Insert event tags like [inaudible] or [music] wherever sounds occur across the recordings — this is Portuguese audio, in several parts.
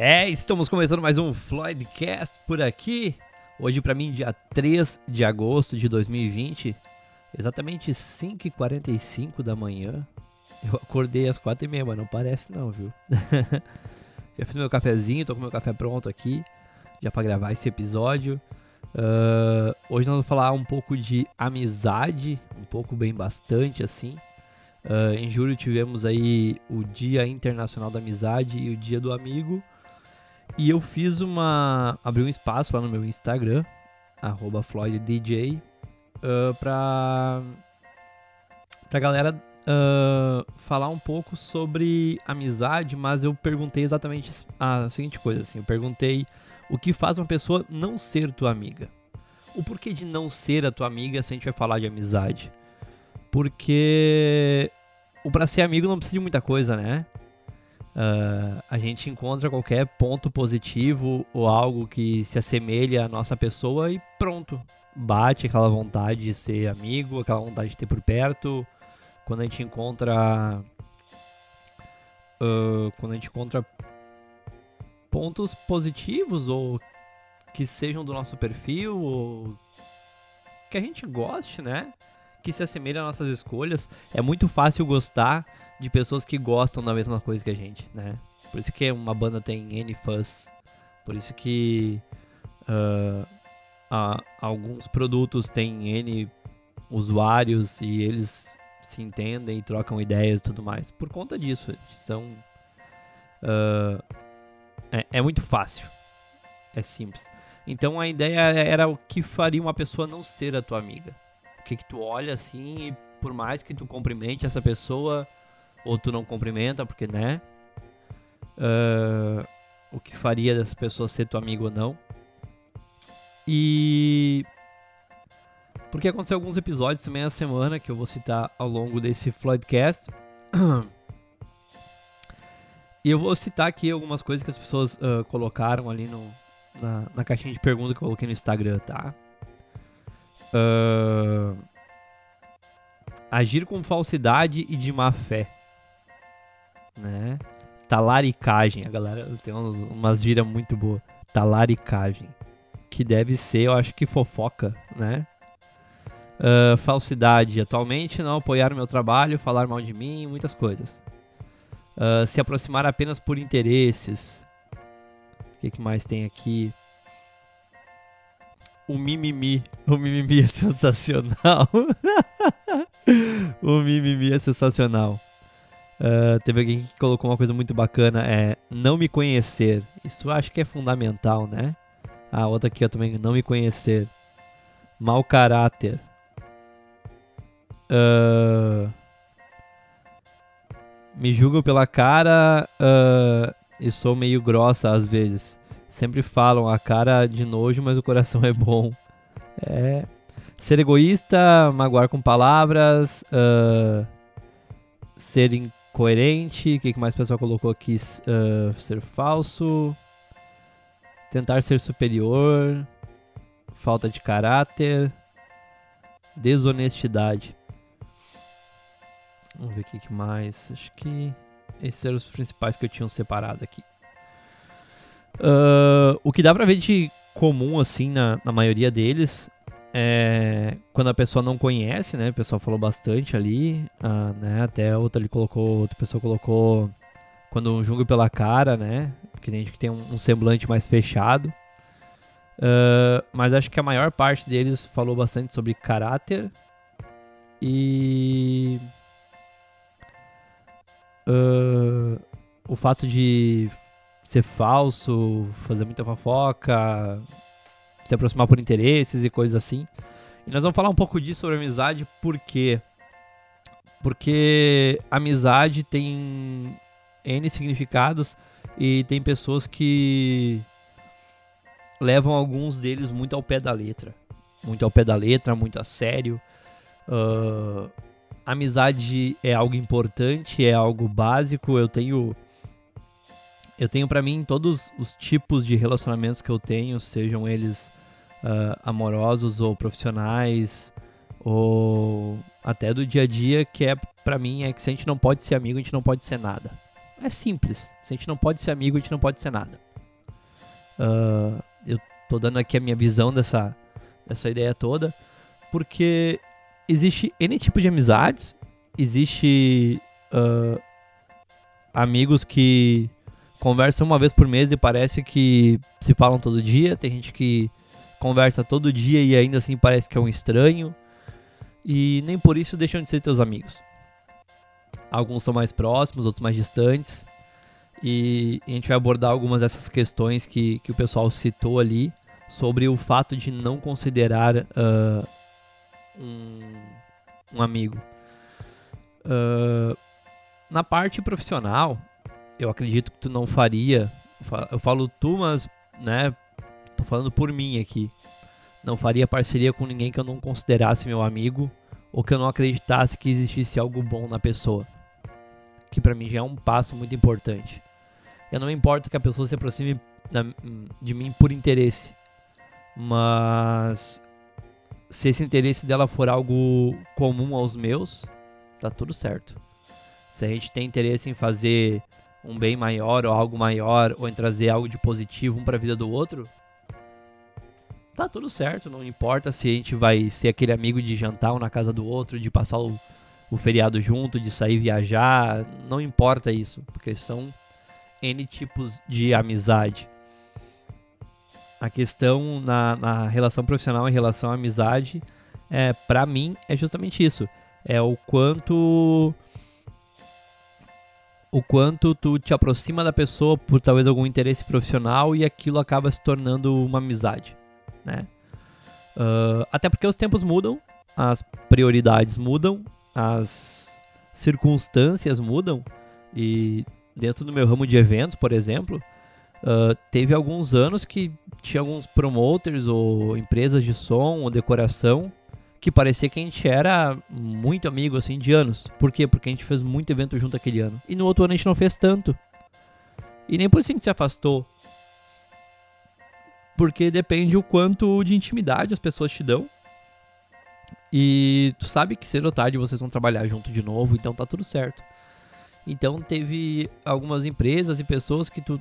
É, estamos começando mais um Floydcast por aqui. Hoje para mim, dia 3 de agosto de 2020, exatamente 5h45 da manhã. Eu acordei às 4h30, mas não parece não, viu? [laughs] já fiz meu cafezinho, tô com meu café pronto aqui, já para gravar esse episódio. Uh, hoje nós vamos falar um pouco de amizade, um pouco bem bastante assim. Uh, em julho tivemos aí o Dia Internacional da Amizade e o Dia do Amigo. E eu fiz uma. abri um espaço lá no meu Instagram, FloydDJ, uh, pra. pra galera uh, falar um pouco sobre amizade, mas eu perguntei exatamente a seguinte coisa, assim. Eu perguntei o que faz uma pessoa não ser tua amiga. O porquê de não ser a tua amiga se a gente vai falar de amizade? Porque o para ser amigo não precisa de muita coisa, né? Uh, a gente encontra qualquer ponto positivo ou algo que se assemelha à nossa pessoa e pronto. Bate aquela vontade de ser amigo, aquela vontade de ter por perto. Quando a gente encontra. Uh, quando a gente encontra pontos positivos ou que sejam do nosso perfil ou que a gente goste, né? que se assemelha às nossas escolhas. É muito fácil gostar de pessoas que gostam da mesma coisa que a gente, né? Por isso que uma banda tem N fãs. Por isso que uh, alguns produtos têm N usuários e eles se entendem e trocam ideias e tudo mais. Por conta disso, são uh, é, é muito fácil, é simples. Então a ideia era o que faria uma pessoa não ser a tua amiga que, que tu olha assim e por mais que tu cumprimente essa pessoa ou tu não cumprimenta, porque né? Uh, o que faria dessa pessoa ser tua amigo ou não. E. Porque aconteceu alguns episódios também na semana que eu vou citar ao longo desse Floydcast. [clears throat] e eu vou citar aqui algumas coisas que as pessoas uh, colocaram ali no, na, na caixinha de pergunta que eu coloquei no Instagram, tá? Uh, agir com falsidade e de má fé. Né? Talaricagem. A galera tem umas, umas gírias muito boas. Talaricagem. Que deve ser, eu acho que fofoca, né? Uh, falsidade. Atualmente não apoiar meu trabalho, falar mal de mim, muitas coisas. Uh, se aproximar apenas por interesses. O que, que mais tem aqui? o mimimi. O mimimi é sensacional. [laughs] o mimimi é sensacional. Uh, teve alguém que colocou uma coisa muito bacana, é não me conhecer. Isso eu acho que é fundamental, né? A ah, outra aqui também, não me conhecer. Mau caráter. Uh, me julgo pela cara uh, e sou meio grossa às vezes. Sempre falam a cara de nojo, mas o coração é bom. É. Ser egoísta, magoar com palavras, uh, ser incoerente, o que, que mais o pessoal colocou aqui? Uh, ser falso, tentar ser superior, falta de caráter, desonestidade. Vamos ver o que, que mais. Acho que esses eram os principais que eu tinha separado aqui. Uh, o que dá pra ver de comum, assim, na, na maioria deles, é quando a pessoa não conhece, né? O pessoal falou bastante ali, uh, né? Até outra ali colocou, outra pessoa colocou quando julga pela cara, né? Porque tem gente que tem um, um semblante mais fechado. Uh, mas acho que a maior parte deles falou bastante sobre caráter e uh, o fato de ser falso, fazer muita fofoca, se aproximar por interesses e coisas assim. E nós vamos falar um pouco disso sobre amizade, por quê? Porque amizade tem N significados e tem pessoas que levam alguns deles muito ao pé da letra. Muito ao pé da letra, muito a sério. Uh, amizade é algo importante, é algo básico. Eu tenho eu tenho para mim todos os tipos de relacionamentos que eu tenho, sejam eles uh, amorosos ou profissionais ou até do dia a dia, que é para mim é que se a gente não pode ser amigo, a gente não pode ser nada. É simples. Se a gente não pode ser amigo, a gente não pode ser nada. Uh, eu tô dando aqui a minha visão dessa, dessa ideia toda, porque existe N tipo de amizades, existe uh, amigos que conversam uma vez por mês e parece que se falam todo dia, tem gente que conversa todo dia e ainda assim parece que é um estranho, e nem por isso deixam de ser teus amigos. Alguns são mais próximos, outros mais distantes. E a gente vai abordar algumas dessas questões que, que o pessoal citou ali sobre o fato de não considerar uh, um, um, amigo. Uh, na parte profissional, eu acredito que tu não faria. Eu falo tu, mas, né? Tô falando por mim aqui. Não faria parceria com ninguém que eu não considerasse meu amigo ou que eu não acreditasse que existisse algo bom na pessoa que para mim já é um passo muito importante. Eu não me importo que a pessoa se aproxime de mim por interesse, mas se esse interesse dela for algo comum aos meus, tá tudo certo. Se a gente tem interesse em fazer um bem maior ou algo maior ou em trazer algo de positivo um para a vida do outro, tá tudo certo. Não importa se a gente vai ser aquele amigo de jantar um na casa do outro, de passar o o feriado junto, de sair viajar, não importa isso, porque são N tipos de amizade. A questão na, na relação profissional em relação à amizade, é, para mim, é justamente isso. É o quanto o quanto tu te aproxima da pessoa por talvez algum interesse profissional e aquilo acaba se tornando uma amizade, né? Uh, até porque os tempos mudam, as prioridades mudam as circunstâncias mudam e dentro do meu ramo de eventos, por exemplo, uh, teve alguns anos que tinha alguns promoters ou empresas de som ou decoração que parecia que a gente era muito amigo assim de anos. Por quê? Porque a gente fez muito evento junto aquele ano. E no outro ano a gente não fez tanto. E nem por isso a gente se afastou. Porque depende o quanto de intimidade as pessoas te dão e tu sabe que cedo ou tarde vocês vão trabalhar junto de novo, então tá tudo certo. Então teve algumas empresas e pessoas que tu,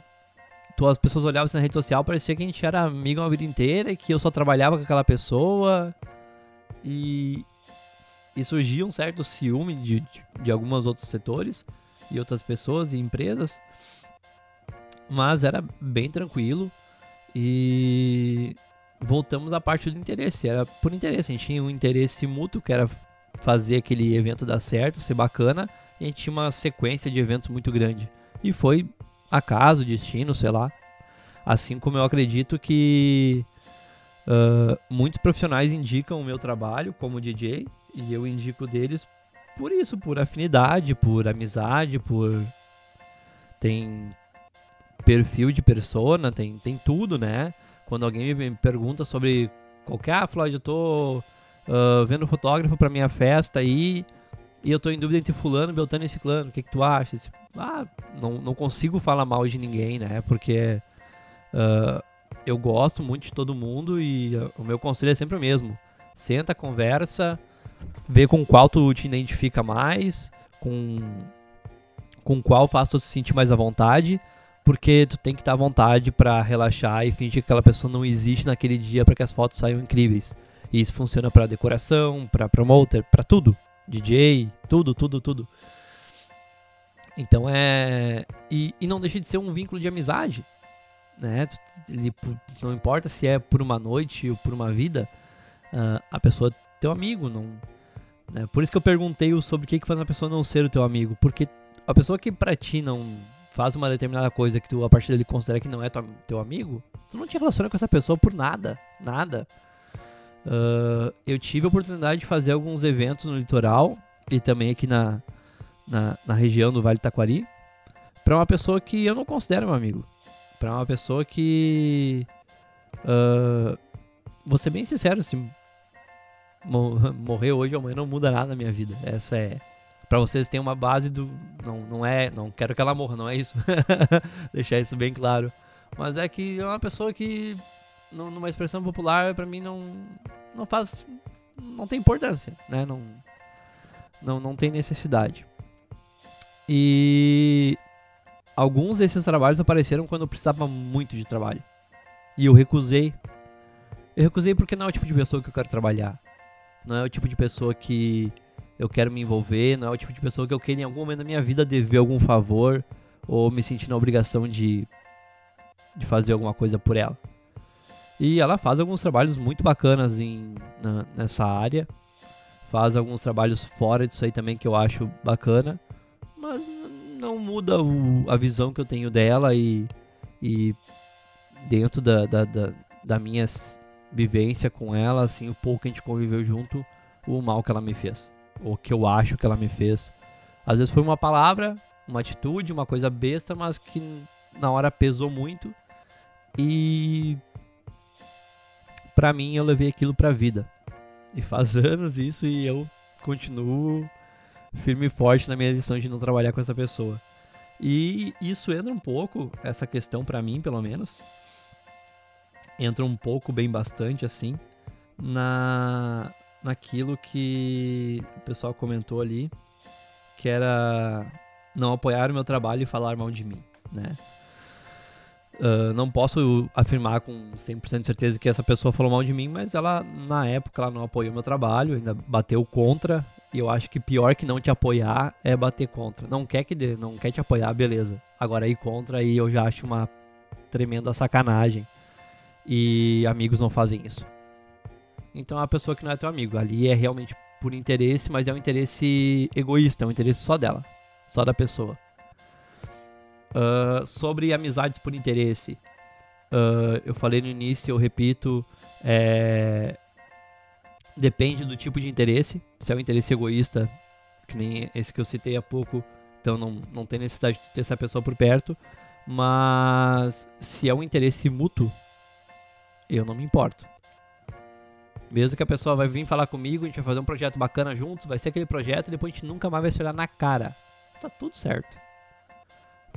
tu as pessoas olhavam na rede social, parecia que a gente era amigo uma vida inteira e que eu só trabalhava com aquela pessoa. E, e surgia um certo ciúme de, de, de alguns outros setores e outras pessoas e empresas. Mas era bem tranquilo. E voltamos à parte do interesse. Era por interesse. A gente tinha um interesse mútuo, que era fazer aquele evento dar certo, ser bacana. E a gente tinha uma sequência de eventos muito grande. E foi acaso, destino, sei lá. Assim como eu acredito que uh, muitos profissionais indicam o meu trabalho como DJ. E eu indico deles por isso, por afinidade, por amizade, por. Tem perfil de persona, tem, tem tudo, né? quando alguém me pergunta sobre qualquer, ah, Floyd, eu tô uh, vendo fotógrafo para minha festa aí e eu tô em dúvida entre fulano, beltano e ciclano, o que que tu acha? Ah, não, não consigo falar mal de ninguém, né? Porque uh, eu gosto muito de todo mundo e uh, o meu conselho é sempre o mesmo. Senta, conversa, vê com qual tu te identifica mais, com, com qual faz tu se sentir mais à vontade porque tu tem que estar à vontade para relaxar e fingir que aquela pessoa não existe naquele dia para que as fotos saiam incríveis. E isso funciona para decoração, para promoter, para tudo, DJ, tudo, tudo, tudo. Então é e, e, não deixa de ser um vínculo de amizade, né? Ele, não importa se é por uma noite ou por uma vida, uh, a pessoa é teu amigo, não. Né? Por isso que eu perguntei sobre o que que faz uma pessoa não ser o teu amigo, porque a pessoa que para ti não faz uma determinada coisa que tu a partir dele considera que não é tua, teu amigo, tu não te relaciona com essa pessoa por nada, nada. Uh, eu tive a oportunidade de fazer alguns eventos no litoral e também aqui na, na, na região do Vale do Taquari para uma pessoa que eu não considero meu amigo. Para uma pessoa que. Uh, vou ser bem sincero, se [laughs] morrer hoje ou amanhã não muda nada na minha vida. Essa é para vocês terem uma base do não não é não quero que ela morra não é isso. [laughs] Deixar isso bem claro. Mas é que é uma pessoa que numa expressão popular para mim não não faz não tem importância né? Não não não tem necessidade. E alguns desses trabalhos apareceram quando eu precisava muito de trabalho. E eu recusei. Eu recusei porque não é o tipo de pessoa que eu quero trabalhar. Não é o tipo de pessoa que eu quero me envolver. Não é o tipo de pessoa que eu quero em algum momento da minha vida dever algum favor ou me sentir na obrigação de, de fazer alguma coisa por ela. E ela faz alguns trabalhos muito bacanas em, na, nessa área. Faz alguns trabalhos fora disso aí também que eu acho bacana. Mas não muda o, a visão que eu tenho dela e, e dentro da, da, da, da minha vivência com ela, assim, o pouco que a gente conviveu junto, o mal que ela me fez. O que eu acho que ela me fez. Às vezes foi uma palavra, uma atitude, uma coisa besta, mas que na hora pesou muito. E para mim eu levei aquilo pra vida. E faz [laughs] anos isso e eu continuo firme e forte na minha decisão de não trabalhar com essa pessoa. E isso entra um pouco, essa questão para mim, pelo menos, entra um pouco, bem bastante assim, na naquilo que o pessoal comentou ali, que era não apoiar o meu trabalho e falar mal de mim, né? Uh, não posso afirmar com 100% de certeza que essa pessoa falou mal de mim, mas ela, na época, ela não apoiou meu trabalho, ainda bateu contra. E eu acho que pior que não te apoiar é bater contra. Não quer que dê, não quer te apoiar, beleza. Agora ir contra aí eu já acho uma tremenda sacanagem. E amigos não fazem isso. Então é a pessoa que não é teu amigo. Ali é realmente por interesse, mas é um interesse egoísta, é um interesse só dela, só da pessoa. Uh, sobre amizades por interesse. Uh, eu falei no início, eu repito, é... depende do tipo de interesse. Se é um interesse egoísta, que nem esse que eu citei há pouco, então não, não tem necessidade de ter essa pessoa por perto. Mas se é um interesse mútuo, eu não me importo. Mesmo que a pessoa vai vir falar comigo, a gente vai fazer um projeto bacana juntos, vai ser aquele projeto e depois a gente nunca mais vai se olhar na cara. Tá tudo certo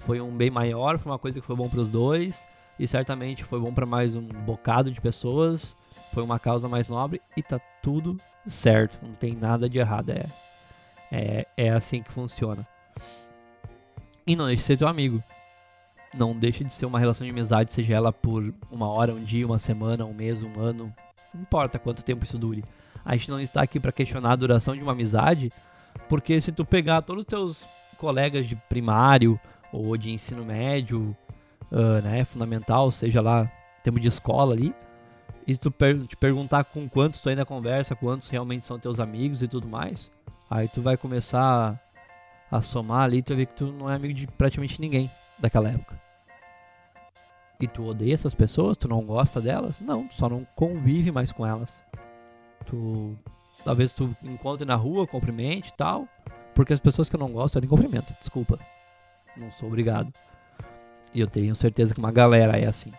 foi um bem maior, foi uma coisa que foi bom para os dois e certamente foi bom para mais um bocado de pessoas. Foi uma causa mais nobre e tá tudo certo, não tem nada de errado, é é, é assim que funciona. E não deixe de ser teu amigo. Não deixe de ser uma relação de amizade, seja ela por uma hora, um dia, uma semana, um mês, um ano, não importa quanto tempo isso dure. A gente não está aqui para questionar a duração de uma amizade, porque se tu pegar todos os teus colegas de primário ou de ensino médio, uh, né, fundamental, seja lá tempo de escola ali, e tu per te perguntar com quantos tu ainda conversa, quantos realmente são teus amigos e tudo mais, aí tu vai começar a, somar ali, tu vai ver que tu não é amigo de praticamente ninguém daquela época. E tu odeia essas pessoas? Tu não gosta delas? Não, tu só não convive mais com elas. Tu talvez tu encontre na rua, cumprimente e tal, porque as pessoas que eu não gosto eu nem cumprimento, desculpa. Não sou obrigado. E eu tenho certeza que uma galera é assim.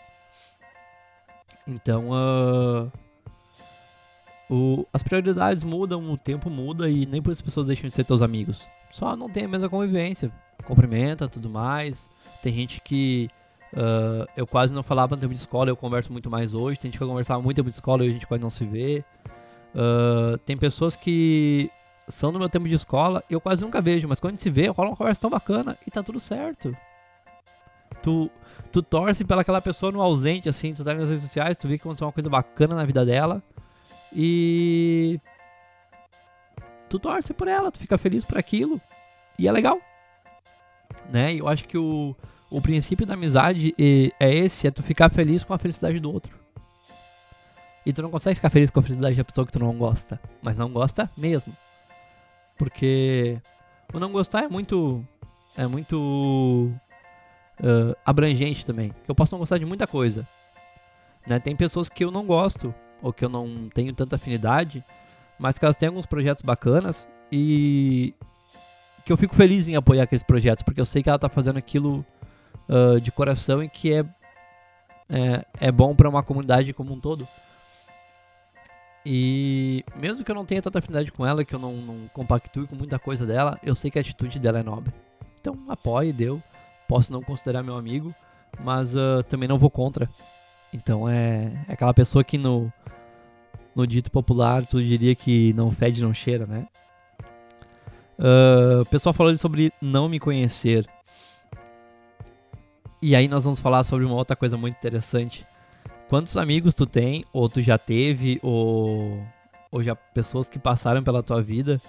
Então, uh, o, as prioridades mudam, o tempo muda e nem por isso as pessoas deixam de ser teus amigos. Só não tem a mesma convivência. Cumprimenta, tudo mais. Tem gente que uh, eu quase não falava no tempo de escola, eu converso muito mais hoje. Tem gente que eu conversava muito no tempo de escola e a gente quase não se vê. Uh, tem pessoas que são no meu tempo de escola, eu quase nunca vejo, mas quando a gente se vê, rola uma conversa tão bacana e tá tudo certo. Tu, tu torce pela aquela pessoa no ausente, assim, tu tá nas redes sociais, tu vê que aconteceu uma coisa bacana na vida dela e. Tu torce por ela, tu fica feliz por aquilo e é legal. Né? E eu acho que o, o princípio da amizade é esse, é tu ficar feliz com a felicidade do outro. E tu não consegue ficar feliz com a felicidade da pessoa que tu não gosta, mas não gosta mesmo. Porque o não gostar é muito. É muito. Uh, abrangente também. Eu posso não gostar de muita coisa. Né? Tem pessoas que eu não gosto, ou que eu não tenho tanta afinidade, mas que elas têm alguns projetos bacanas e que eu fico feliz em apoiar aqueles projetos, porque eu sei que ela está fazendo aquilo uh, de coração e que é, é, é bom para uma comunidade como um todo. E mesmo que eu não tenha tanta afinidade com ela, que eu não, não compactue com muita coisa dela, eu sei que a atitude dela é nobre. Então apoie, deu. Posso não considerar meu amigo, mas uh, também não vou contra. Então é, é, aquela pessoa que no, no dito popular tu diria que não fede, não cheira, né? Uh, o pessoal falou sobre não me conhecer. E aí nós vamos falar sobre uma outra coisa muito interessante quantos amigos tu tem, ou tu já teve, ou, ou já pessoas que passaram pela tua vida,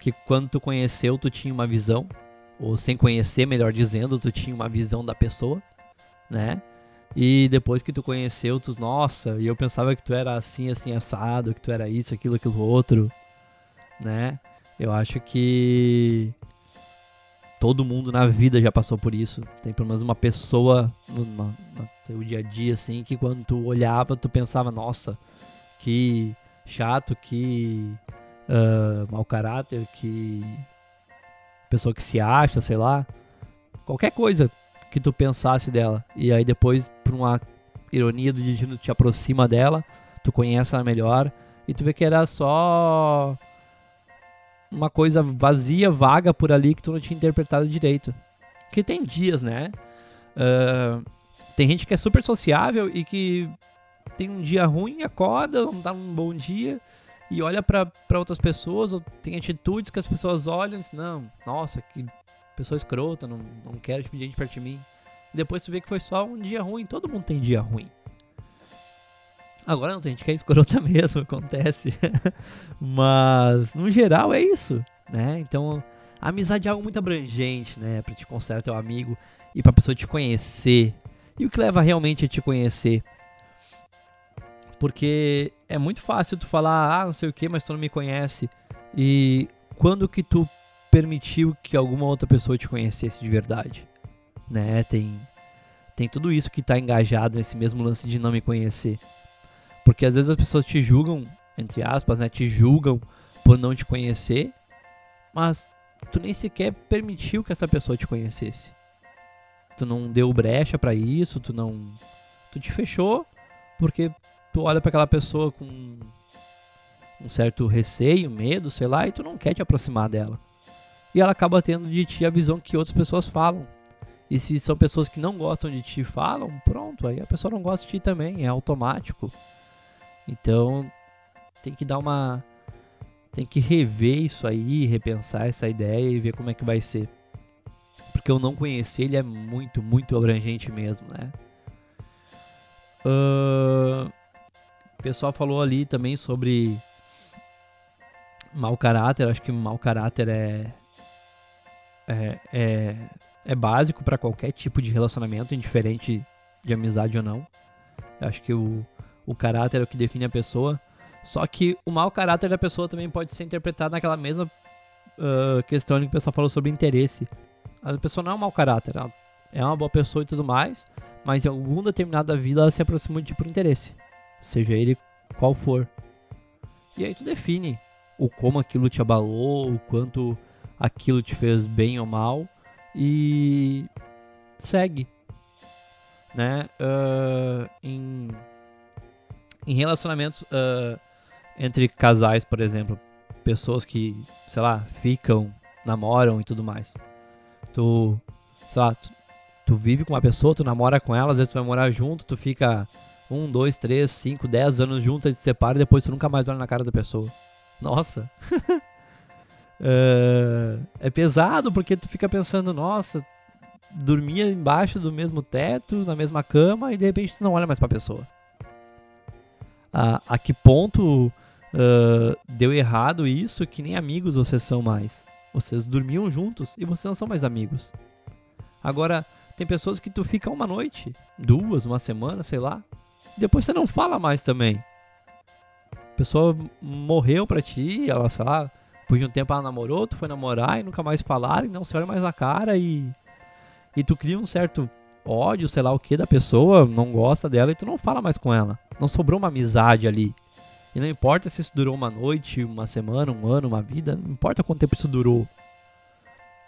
que quando tu conheceu, tu tinha uma visão, ou sem conhecer, melhor dizendo, tu tinha uma visão da pessoa, né? E depois que tu conheceu, tu, nossa, e eu pensava que tu era assim, assim, assado, que tu era isso, aquilo, aquilo outro, né? Eu acho que todo mundo na vida já passou por isso. Tem pelo menos uma pessoa no, teu dia a dia, assim, que quando tu olhava, tu pensava, nossa, que chato, que uh, mau caráter, que pessoa que se acha, sei lá. Qualquer coisa que tu pensasse dela. E aí depois, por uma ironia do destino, tu te aproxima dela, tu conhece ela melhor e tu vê que era só uma coisa vazia, vaga por ali que tu não tinha interpretado direito. Que tem dias, né? Uh, tem gente que é super sociável e que tem um dia ruim, acorda, não dá um bom dia e olha para outras pessoas, ou tem atitudes que as pessoas olham e dizem, não, nossa, que pessoa escrota, não, não quero tipo gente perto de mim. E depois tu vê que foi só um dia ruim, todo mundo tem dia ruim. Agora não tem gente que é escrota [laughs] mesmo, acontece. [laughs] Mas, no geral, é isso, né? Então, a amizade é algo muito abrangente, né? Pra te considerar teu amigo e pra pessoa te conhecer. E o que leva realmente a te conhecer? Porque é muito fácil tu falar, ah, não sei o que, mas tu não me conhece. E quando que tu permitiu que alguma outra pessoa te conhecesse de verdade, né? Tem tem tudo isso que está engajado nesse mesmo lance de não me conhecer. Porque às vezes as pessoas te julgam, entre aspas, né? Te julgam por não te conhecer, mas tu nem sequer permitiu que essa pessoa te conhecesse. Tu não deu brecha para isso, tu não tu te fechou porque tu olha para aquela pessoa com um certo receio, medo, sei lá, e tu não quer te aproximar dela e ela acaba tendo de ti a visão que outras pessoas falam. E se são pessoas que não gostam de ti falam, pronto, aí a pessoa não gosta de ti também, é automático. Então tem que dar uma. Tem que rever isso aí, repensar essa ideia e ver como é que vai ser. Porque eu não conhecer ele é muito, muito abrangente mesmo, né? Uh, o pessoal falou ali também sobre mau caráter. Acho que mau caráter é é, é, é básico para qualquer tipo de relacionamento, indiferente de amizade ou não. Acho que o, o caráter é o que define a pessoa. Só que o mau caráter da pessoa também pode ser interpretado naquela mesma uh, questão que o pessoal falou sobre interesse. A pessoa não é um mau caráter, ela é uma boa pessoa e tudo mais, mas em algum determinado da vida ela se aproxima de ti por interesse, seja ele qual for. E aí tu define o como aquilo te abalou, o quanto aquilo te fez bem ou mal e segue, né? Uh, em, em relacionamentos uh, entre casais, por exemplo, pessoas que, sei lá, ficam, namoram e tudo mais. Tu, sei lá, tu, tu vive com uma pessoa, tu namora com ela, às vezes tu vai morar junto, tu fica um, dois, três, cinco, dez anos juntos, aí se separa e depois tu nunca mais olha na cara da pessoa. Nossa! Uh, [laughs] é pesado porque tu fica pensando, nossa, dormia embaixo do mesmo teto, na mesma cama e de repente tu não olha mais pra pessoa. A, a que ponto uh, deu errado isso que nem amigos vocês são mais? Vocês dormiam juntos e vocês não são mais amigos. Agora, tem pessoas que tu fica uma noite, duas, uma semana, sei lá, depois você não fala mais também. A pessoa morreu pra ti, ela, sei lá, depois de um tempo ela namorou, tu foi namorar e nunca mais falaram, não se olha mais na cara e. E tu cria um certo ódio, sei lá o que, da pessoa, não gosta dela e tu não fala mais com ela. Não sobrou uma amizade ali. E não importa se isso durou uma noite, uma semana, um ano, uma vida, não importa quanto tempo isso durou.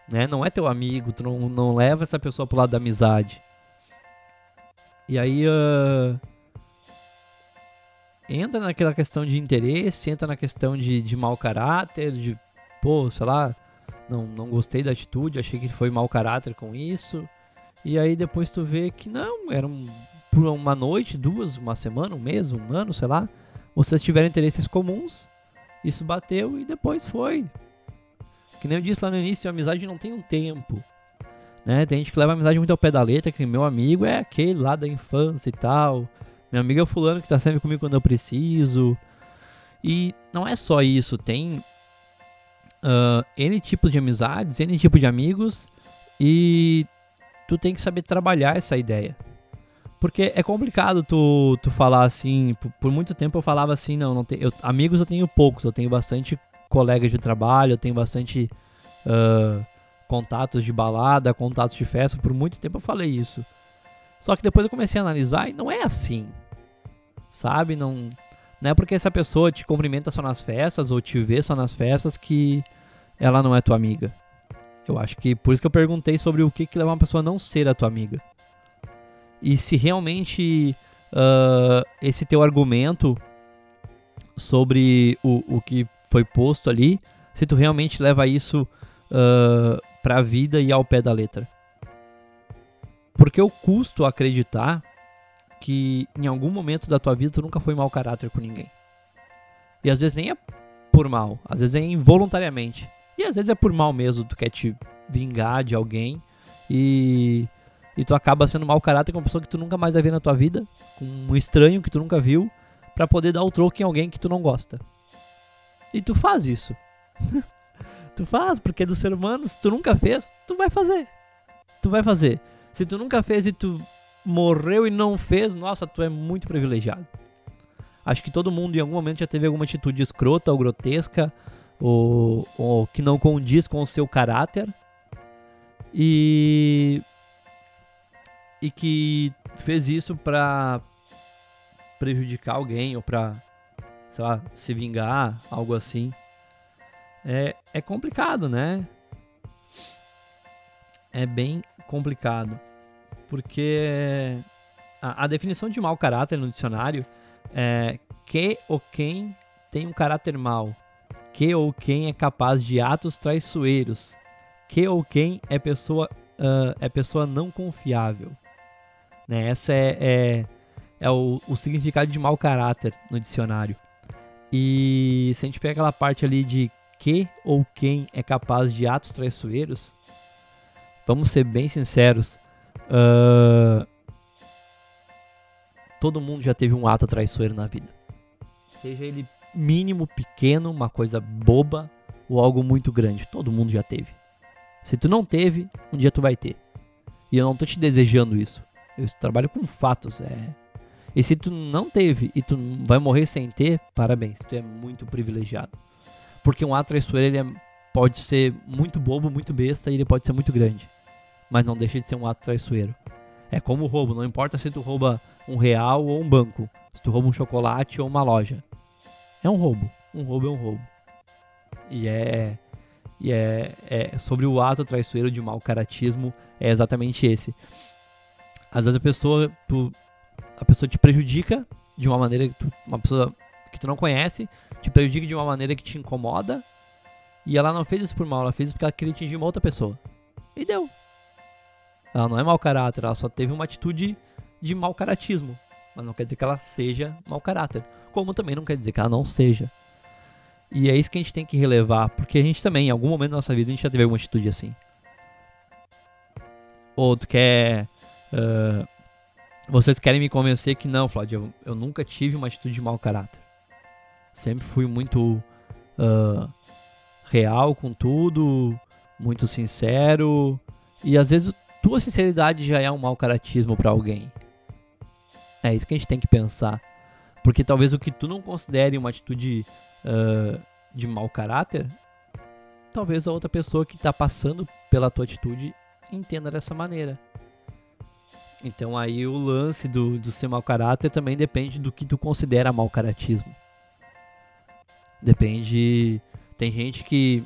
Né? Não é teu amigo, tu não, não leva essa pessoa pro lado da amizade. E aí. Uh entra naquela questão de interesse, entra na questão de, de mau caráter, de, pô, sei lá, não, não gostei da atitude, achei que foi mau caráter com isso. E aí depois tu vê que não, era um, por uma noite, duas, uma semana, um mês, um ano, sei lá. Vocês tiveram interesses comuns, isso bateu e depois foi. Que nem eu disse lá no início, a amizade não tem um tempo. Né? Tem gente que leva a amizade muito ao pé da letra, que meu amigo é aquele lá da infância e tal Minha amiga fulano que tá sempre comigo quando eu preciso. E não é só isso, tem uh, N tipos de amizades, N tipo de amigos e tu tem que saber trabalhar essa ideia. Porque é complicado tu, tu falar assim, por, por muito tempo eu falava assim, não, não tenho, eu, amigos eu tenho poucos, eu tenho bastante colegas de trabalho, eu tenho bastante uh, contatos de balada, contatos de festa, por muito tempo eu falei isso. Só que depois eu comecei a analisar e não é assim. Sabe? Não, não é porque essa pessoa te cumprimenta só nas festas ou te vê só nas festas que ela não é tua amiga. Eu acho que por isso que eu perguntei sobre o que, que leva uma pessoa a não ser a tua amiga. E se realmente uh, esse teu argumento sobre o, o que foi posto ali, se tu realmente leva isso uh, pra vida e ao pé da letra. Porque eu custo acreditar que em algum momento da tua vida tu nunca foi mau caráter com ninguém. E às vezes nem é por mal, às vezes é involuntariamente. E às vezes é por mal mesmo, tu quer te vingar de alguém e, e tu acaba sendo mau caráter com uma pessoa que tu nunca mais vai ver na tua vida, com um estranho que tu nunca viu, para poder dar o troco em alguém que tu não gosta. E tu faz isso. [laughs] tu faz, porque é do ser humano, se tu nunca fez, tu vai fazer. Tu vai fazer. Se tu nunca fez e tu morreu e não fez, nossa, tu é muito privilegiado. Acho que todo mundo em algum momento já teve alguma atitude escrota ou grotesca ou, ou que não condiz com o seu caráter e e que fez isso para prejudicar alguém ou para sei lá, se vingar, algo assim. É, é complicado, né? É bem complicado. Porque a, a definição de mau caráter no dicionário é que ou quem tem um caráter mau, que ou quem é capaz de atos traiçoeiros, que ou quem é pessoa, uh, é pessoa não confiável. Né? Essa é, é, é o, o, significado de mau caráter no dicionário. E se a gente pega aquela parte ali de que ou quem é capaz de atos traiçoeiros, vamos ser bem sinceros, Uh, todo mundo já teve um ato traiçoeiro na vida. Seja ele mínimo, pequeno, uma coisa boba ou algo muito grande. Todo mundo já teve. Se tu não teve, um dia tu vai ter. E eu não tô te desejando isso. Eu trabalho com fatos. É... E se tu não teve e tu vai morrer sem ter, parabéns. Tu é muito privilegiado. Porque um ato traiçoeiro ele é... pode ser muito bobo, muito besta e ele pode ser muito grande mas não deixa de ser um ato traiçoeiro. É como o roubo, não importa se tu rouba um real ou um banco, se tu rouba um chocolate ou uma loja. É um roubo. Um roubo é um roubo. E é e é, é sobre o ato traiçoeiro de mau caratismo é exatamente esse. Às vezes a pessoa tu, a pessoa te prejudica de uma maneira que tu, uma pessoa que tu não conhece te prejudica de uma maneira que te incomoda e ela não fez isso por mal, ela fez isso porque ela queria atingir uma outra pessoa. E deu. Ela não é mau caráter, ela só teve uma atitude de mau caratismo. Mas não quer dizer que ela seja mau caráter. Como também não quer dizer que ela não seja. E é isso que a gente tem que relevar, porque a gente também, em algum momento da nossa vida, a gente já teve alguma atitude assim. Ou tu quer. Uh, vocês querem me convencer que não, Flávio, eu, eu, nunca tive uma atitude de mau caráter. Sempre fui muito uh, real com tudo, muito sincero. E às vezes tua sinceridade já é um mau caratismo para alguém. É isso que a gente tem que pensar. Porque talvez o que tu não considere uma atitude uh, de mau caráter, talvez a outra pessoa que está passando pela tua atitude entenda dessa maneira. Então aí o lance do, do ser mau caráter também depende do que tu considera mau caratismo. Depende. Tem gente que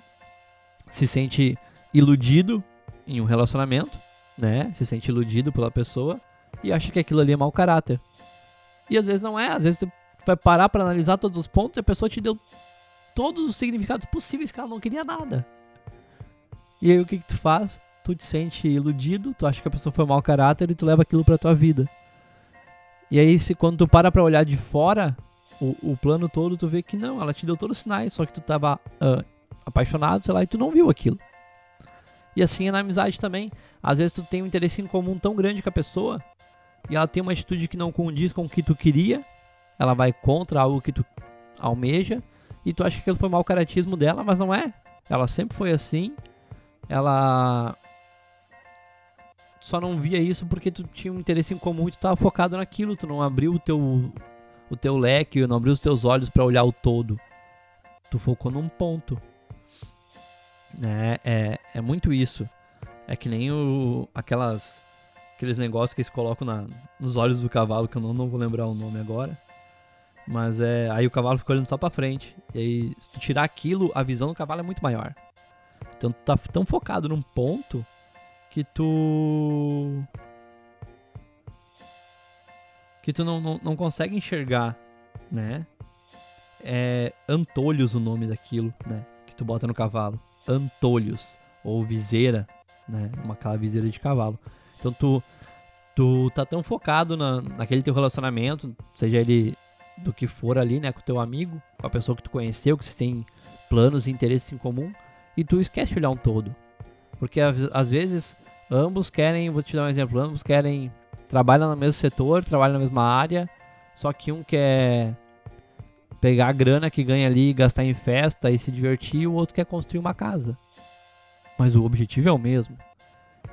se sente iludido em um relacionamento né? Se sente iludido pela pessoa e acha que aquilo ali é mau caráter. E às vezes não é, às vezes você vai parar para analisar todos os pontos e a pessoa te deu todos os significados possíveis que ela não queria nada. E aí o que, que tu faz? Tu te sente iludido, tu acha que a pessoa foi mau caráter e tu leva aquilo pra tua vida. E aí se quando tu para pra olhar de fora o, o plano todo, tu vê que não, ela te deu todos os sinais, só que tu tava uh, apaixonado, sei lá, e tu não viu aquilo. E assim é na amizade também. Às vezes tu tem um interesse em comum tão grande com a pessoa e ela tem uma atitude que não condiz com o que tu queria, ela vai contra algo que tu almeja, e tu acha que aquilo foi mau caratismo dela, mas não é. Ela sempre foi assim. Ela só não via isso porque tu tinha um interesse em comum e tu estava focado naquilo, tu não abriu o teu o teu leque, não abriu os teus olhos para olhar o todo. Tu focou num ponto. É, é, é muito isso. É que nem o, aquelas aqueles negócios que eles colocam na, nos olhos do cavalo, que eu não, não vou lembrar o nome agora. Mas é. Aí o cavalo fica olhando só pra frente. E aí, se tu tirar aquilo, a visão do cavalo é muito maior. Então tu tá tão focado num ponto que tu. Que tu não, não, não consegue enxergar, né? É antolhos o nome daquilo, né? Que tu bota no cavalo. Antolhos. Ou viseira, né? Uma aquela viseira de cavalo. Então tu, tu tá tão focado na, naquele teu relacionamento, seja ele do que for ali, né, com teu amigo, com a pessoa que tu conheceu, que você tem planos e interesses em comum, e tu esquece de olhar um todo. Porque às vezes ambos querem, vou te dar um exemplo, ambos querem trabalhar no mesmo setor, trabalham na mesma área, só que um quer pegar a grana que ganha ali, gastar em festa e se divertir, e o outro quer construir uma casa. Mas o objetivo é o mesmo.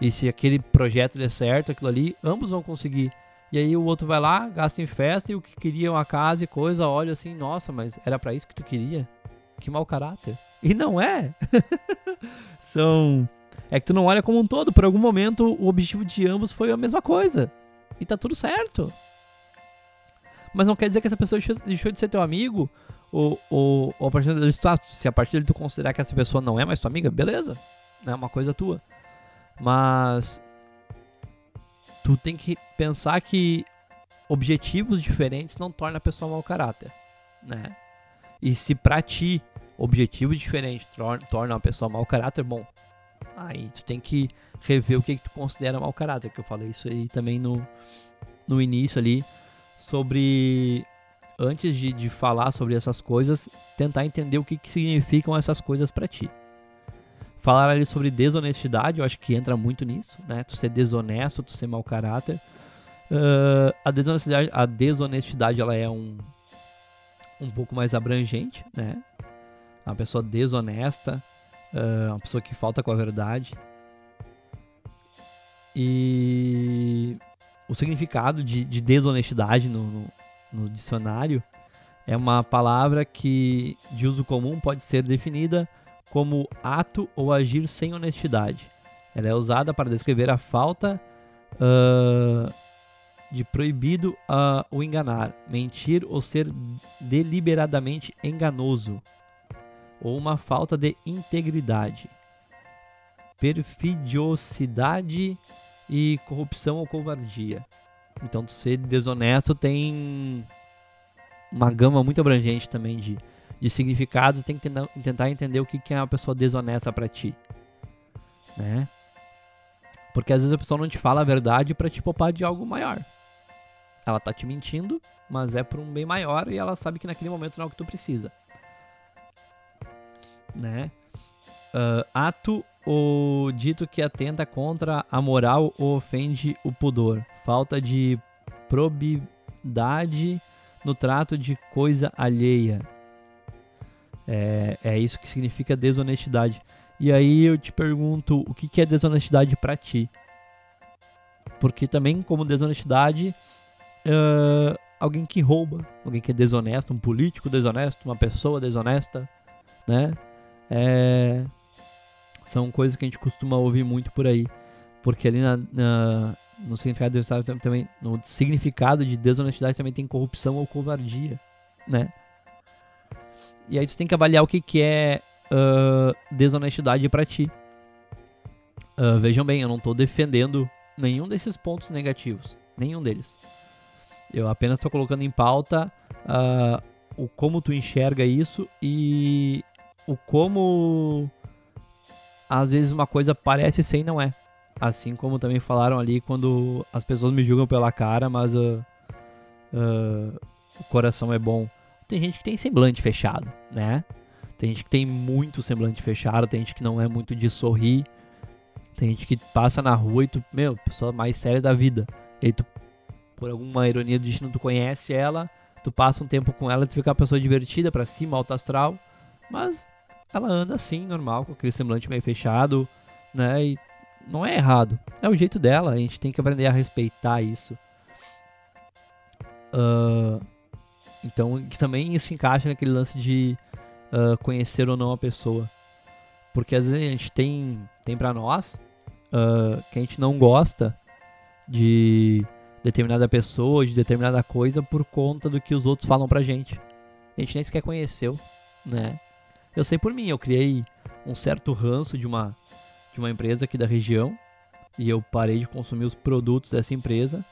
E se aquele projeto der certo, aquilo ali, ambos vão conseguir. E aí o outro vai lá, gasta em festa e o que queria uma casa e coisa, olha assim, nossa, mas era para isso que tu queria? Que mau caráter. E não é. [laughs] São é que tu não olha como um todo, por algum momento o objetivo de ambos foi a mesma coisa. E tá tudo certo. Mas não quer dizer que essa pessoa deixou de ser teu amigo, ou, ou, ou a partir dele, se a partir dele tu considerar que essa pessoa não é mais tua amiga, beleza. É uma coisa tua. Mas tu tem que pensar que objetivos diferentes não torna a pessoa mau caráter, né? E se pra ti objetivo diferente torna uma pessoa mau caráter, bom, aí tu tem que rever o que, que tu considera mau caráter, que eu falei isso aí também no, no início ali, sobre antes de, de falar sobre essas coisas, tentar entender o que, que significam essas coisas para ti. Falar ali sobre desonestidade, eu acho que entra muito nisso, né? Tu ser desonesto, tu ser mau caráter. Uh, a desonestidade, a desonestidade ela é um, um pouco mais abrangente, né? Uma pessoa desonesta, uh, uma pessoa que falta com a verdade. E o significado de, de desonestidade no, no, no dicionário é uma palavra que de uso comum pode ser definida como ato ou agir sem honestidade. Ela é usada para descrever a falta uh, de proibido uh, o enganar, mentir ou ser deliberadamente enganoso, ou uma falta de integridade, perfidiosidade e corrupção ou covardia. Então, ser desonesto tem uma gama muito abrangente também de de significados, tem que tentar entender o que, que é uma pessoa desonesta para ti, né? Porque às vezes a pessoa não te fala a verdade para te poupar de algo maior. Ela tá te mentindo, mas é por um bem maior e ela sabe que naquele momento não é o que tu precisa, né? Uh, ato ou dito que atenta contra a moral ou ofende o pudor. Falta de probidade no trato de coisa alheia. É, é isso que significa desonestidade. E aí eu te pergunto, o que, que é desonestidade para ti? Porque também, como desonestidade, uh, alguém que rouba, alguém que é desonesto, um político desonesto, uma pessoa desonesta, né? É, são coisas que a gente costuma ouvir muito por aí. Porque ali na, na, no significado de também, no significado de desonestidade também tem corrupção ou covardia, né? E aí você tem que avaliar o que, que é uh, desonestidade para ti. Uh, vejam bem, eu não estou defendendo nenhum desses pontos negativos. Nenhum deles. Eu apenas estou colocando em pauta uh, o como tu enxerga isso e o como às vezes uma coisa parece ser e não é. Assim como também falaram ali quando as pessoas me julgam pela cara, mas uh, uh, o coração é bom tem gente que tem semblante fechado, né? Tem gente que tem muito semblante fechado, tem gente que não é muito de sorrir. Tem gente que passa na rua e tu, meu, pessoa mais séria da vida. E aí tu por alguma ironia do destino, tu conhece ela, tu passa um tempo com ela, tu fica uma pessoa divertida para cima, alto astral, mas ela anda assim, normal, com aquele semblante meio fechado, né? E não é errado. É o jeito dela, a gente tem que aprender a respeitar isso. Uh, então, que também isso encaixa naquele lance de uh, conhecer ou não a pessoa. Porque às vezes a gente tem, tem pra nós uh, que a gente não gosta de determinada pessoa, de determinada coisa por conta do que os outros falam pra gente. A gente nem sequer conheceu, né? Eu sei por mim, eu criei um certo ranço de uma, de uma empresa aqui da região e eu parei de consumir os produtos dessa empresa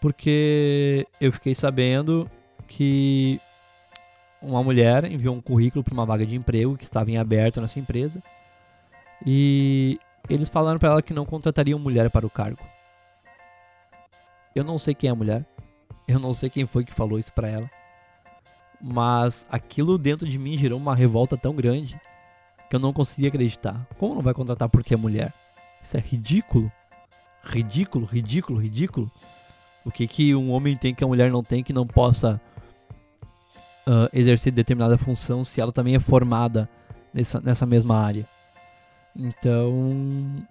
porque eu fiquei sabendo que uma mulher enviou um currículo para uma vaga de emprego que estava em aberto nessa empresa e eles falaram para ela que não contratariam mulher para o cargo. Eu não sei quem é a mulher, eu não sei quem foi que falou isso para ela, mas aquilo dentro de mim gerou uma revolta tão grande que eu não conseguia acreditar. Como não vai contratar porque é mulher? Isso é ridículo. Ridículo, ridículo, ridículo. O que, que um homem tem que a mulher não tem que não possa uh, exercer determinada função se ela também é formada nessa, nessa mesma área? Então,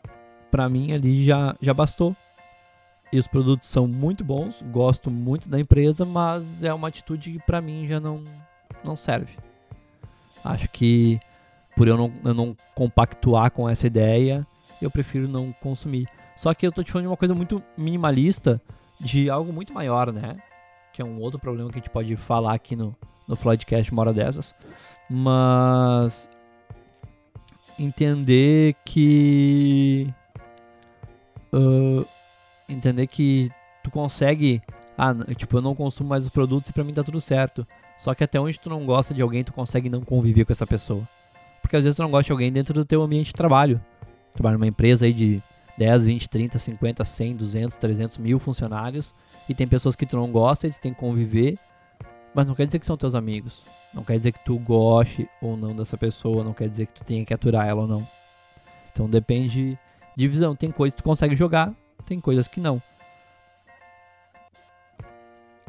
para mim ali já, já bastou. E os produtos são muito bons, gosto muito da empresa, mas é uma atitude que para mim já não, não serve. Acho que por eu não, eu não compactuar com essa ideia, eu prefiro não consumir. Só que eu tô te falando de uma coisa muito minimalista, de algo muito maior, né? Que é um outro problema que a gente pode falar aqui no, no Floydcast uma hora dessas. Mas entender que. Uh, entender que tu consegue. Ah, tipo, eu não consumo mais os produtos e pra mim tá tudo certo. Só que até onde tu não gosta de alguém, tu consegue não conviver com essa pessoa. Porque às vezes tu não gosta de alguém dentro do teu ambiente de trabalho. Trabalha numa empresa aí de 10, 20, 30, 50, 100, 200, 300 mil funcionários. E tem pessoas que tu não gosta, eles têm que conviver. Mas não quer dizer que são teus amigos. Não quer dizer que tu goste ou não dessa pessoa. Não quer dizer que tu tenha que aturar ela ou não. Então depende de visão. Tem coisas que tu consegue jogar, tem coisas que não.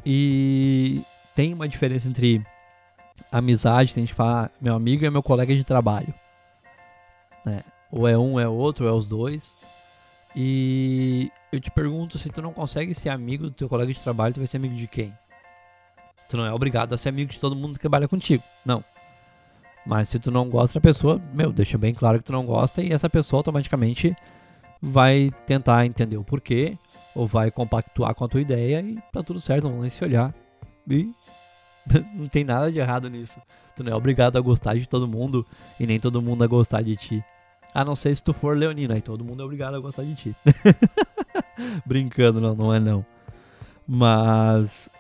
E tem uma diferença entre amizade, tem gente que fala, meu amigo é meu colega de trabalho. Né? Ou é um, é outro, é os dois. E eu te pergunto, se tu não consegue ser amigo do teu colega de trabalho, tu vai ser amigo de quem? Tu não é obrigado a ser amigo de todo mundo que trabalha contigo. Não. Mas se tu não gosta da pessoa, meu, deixa bem claro que tu não gosta e essa pessoa automaticamente vai tentar entender o porquê ou vai compactuar com a tua ideia e tá tudo certo, não vão nem se olhar. E [laughs] não tem nada de errado nisso. Tu não é obrigado a gostar de todo mundo e nem todo mundo a gostar de ti. A não ser se tu for leonino, aí todo mundo é obrigado a gostar de ti. [laughs] Brincando, não, não é não. Mas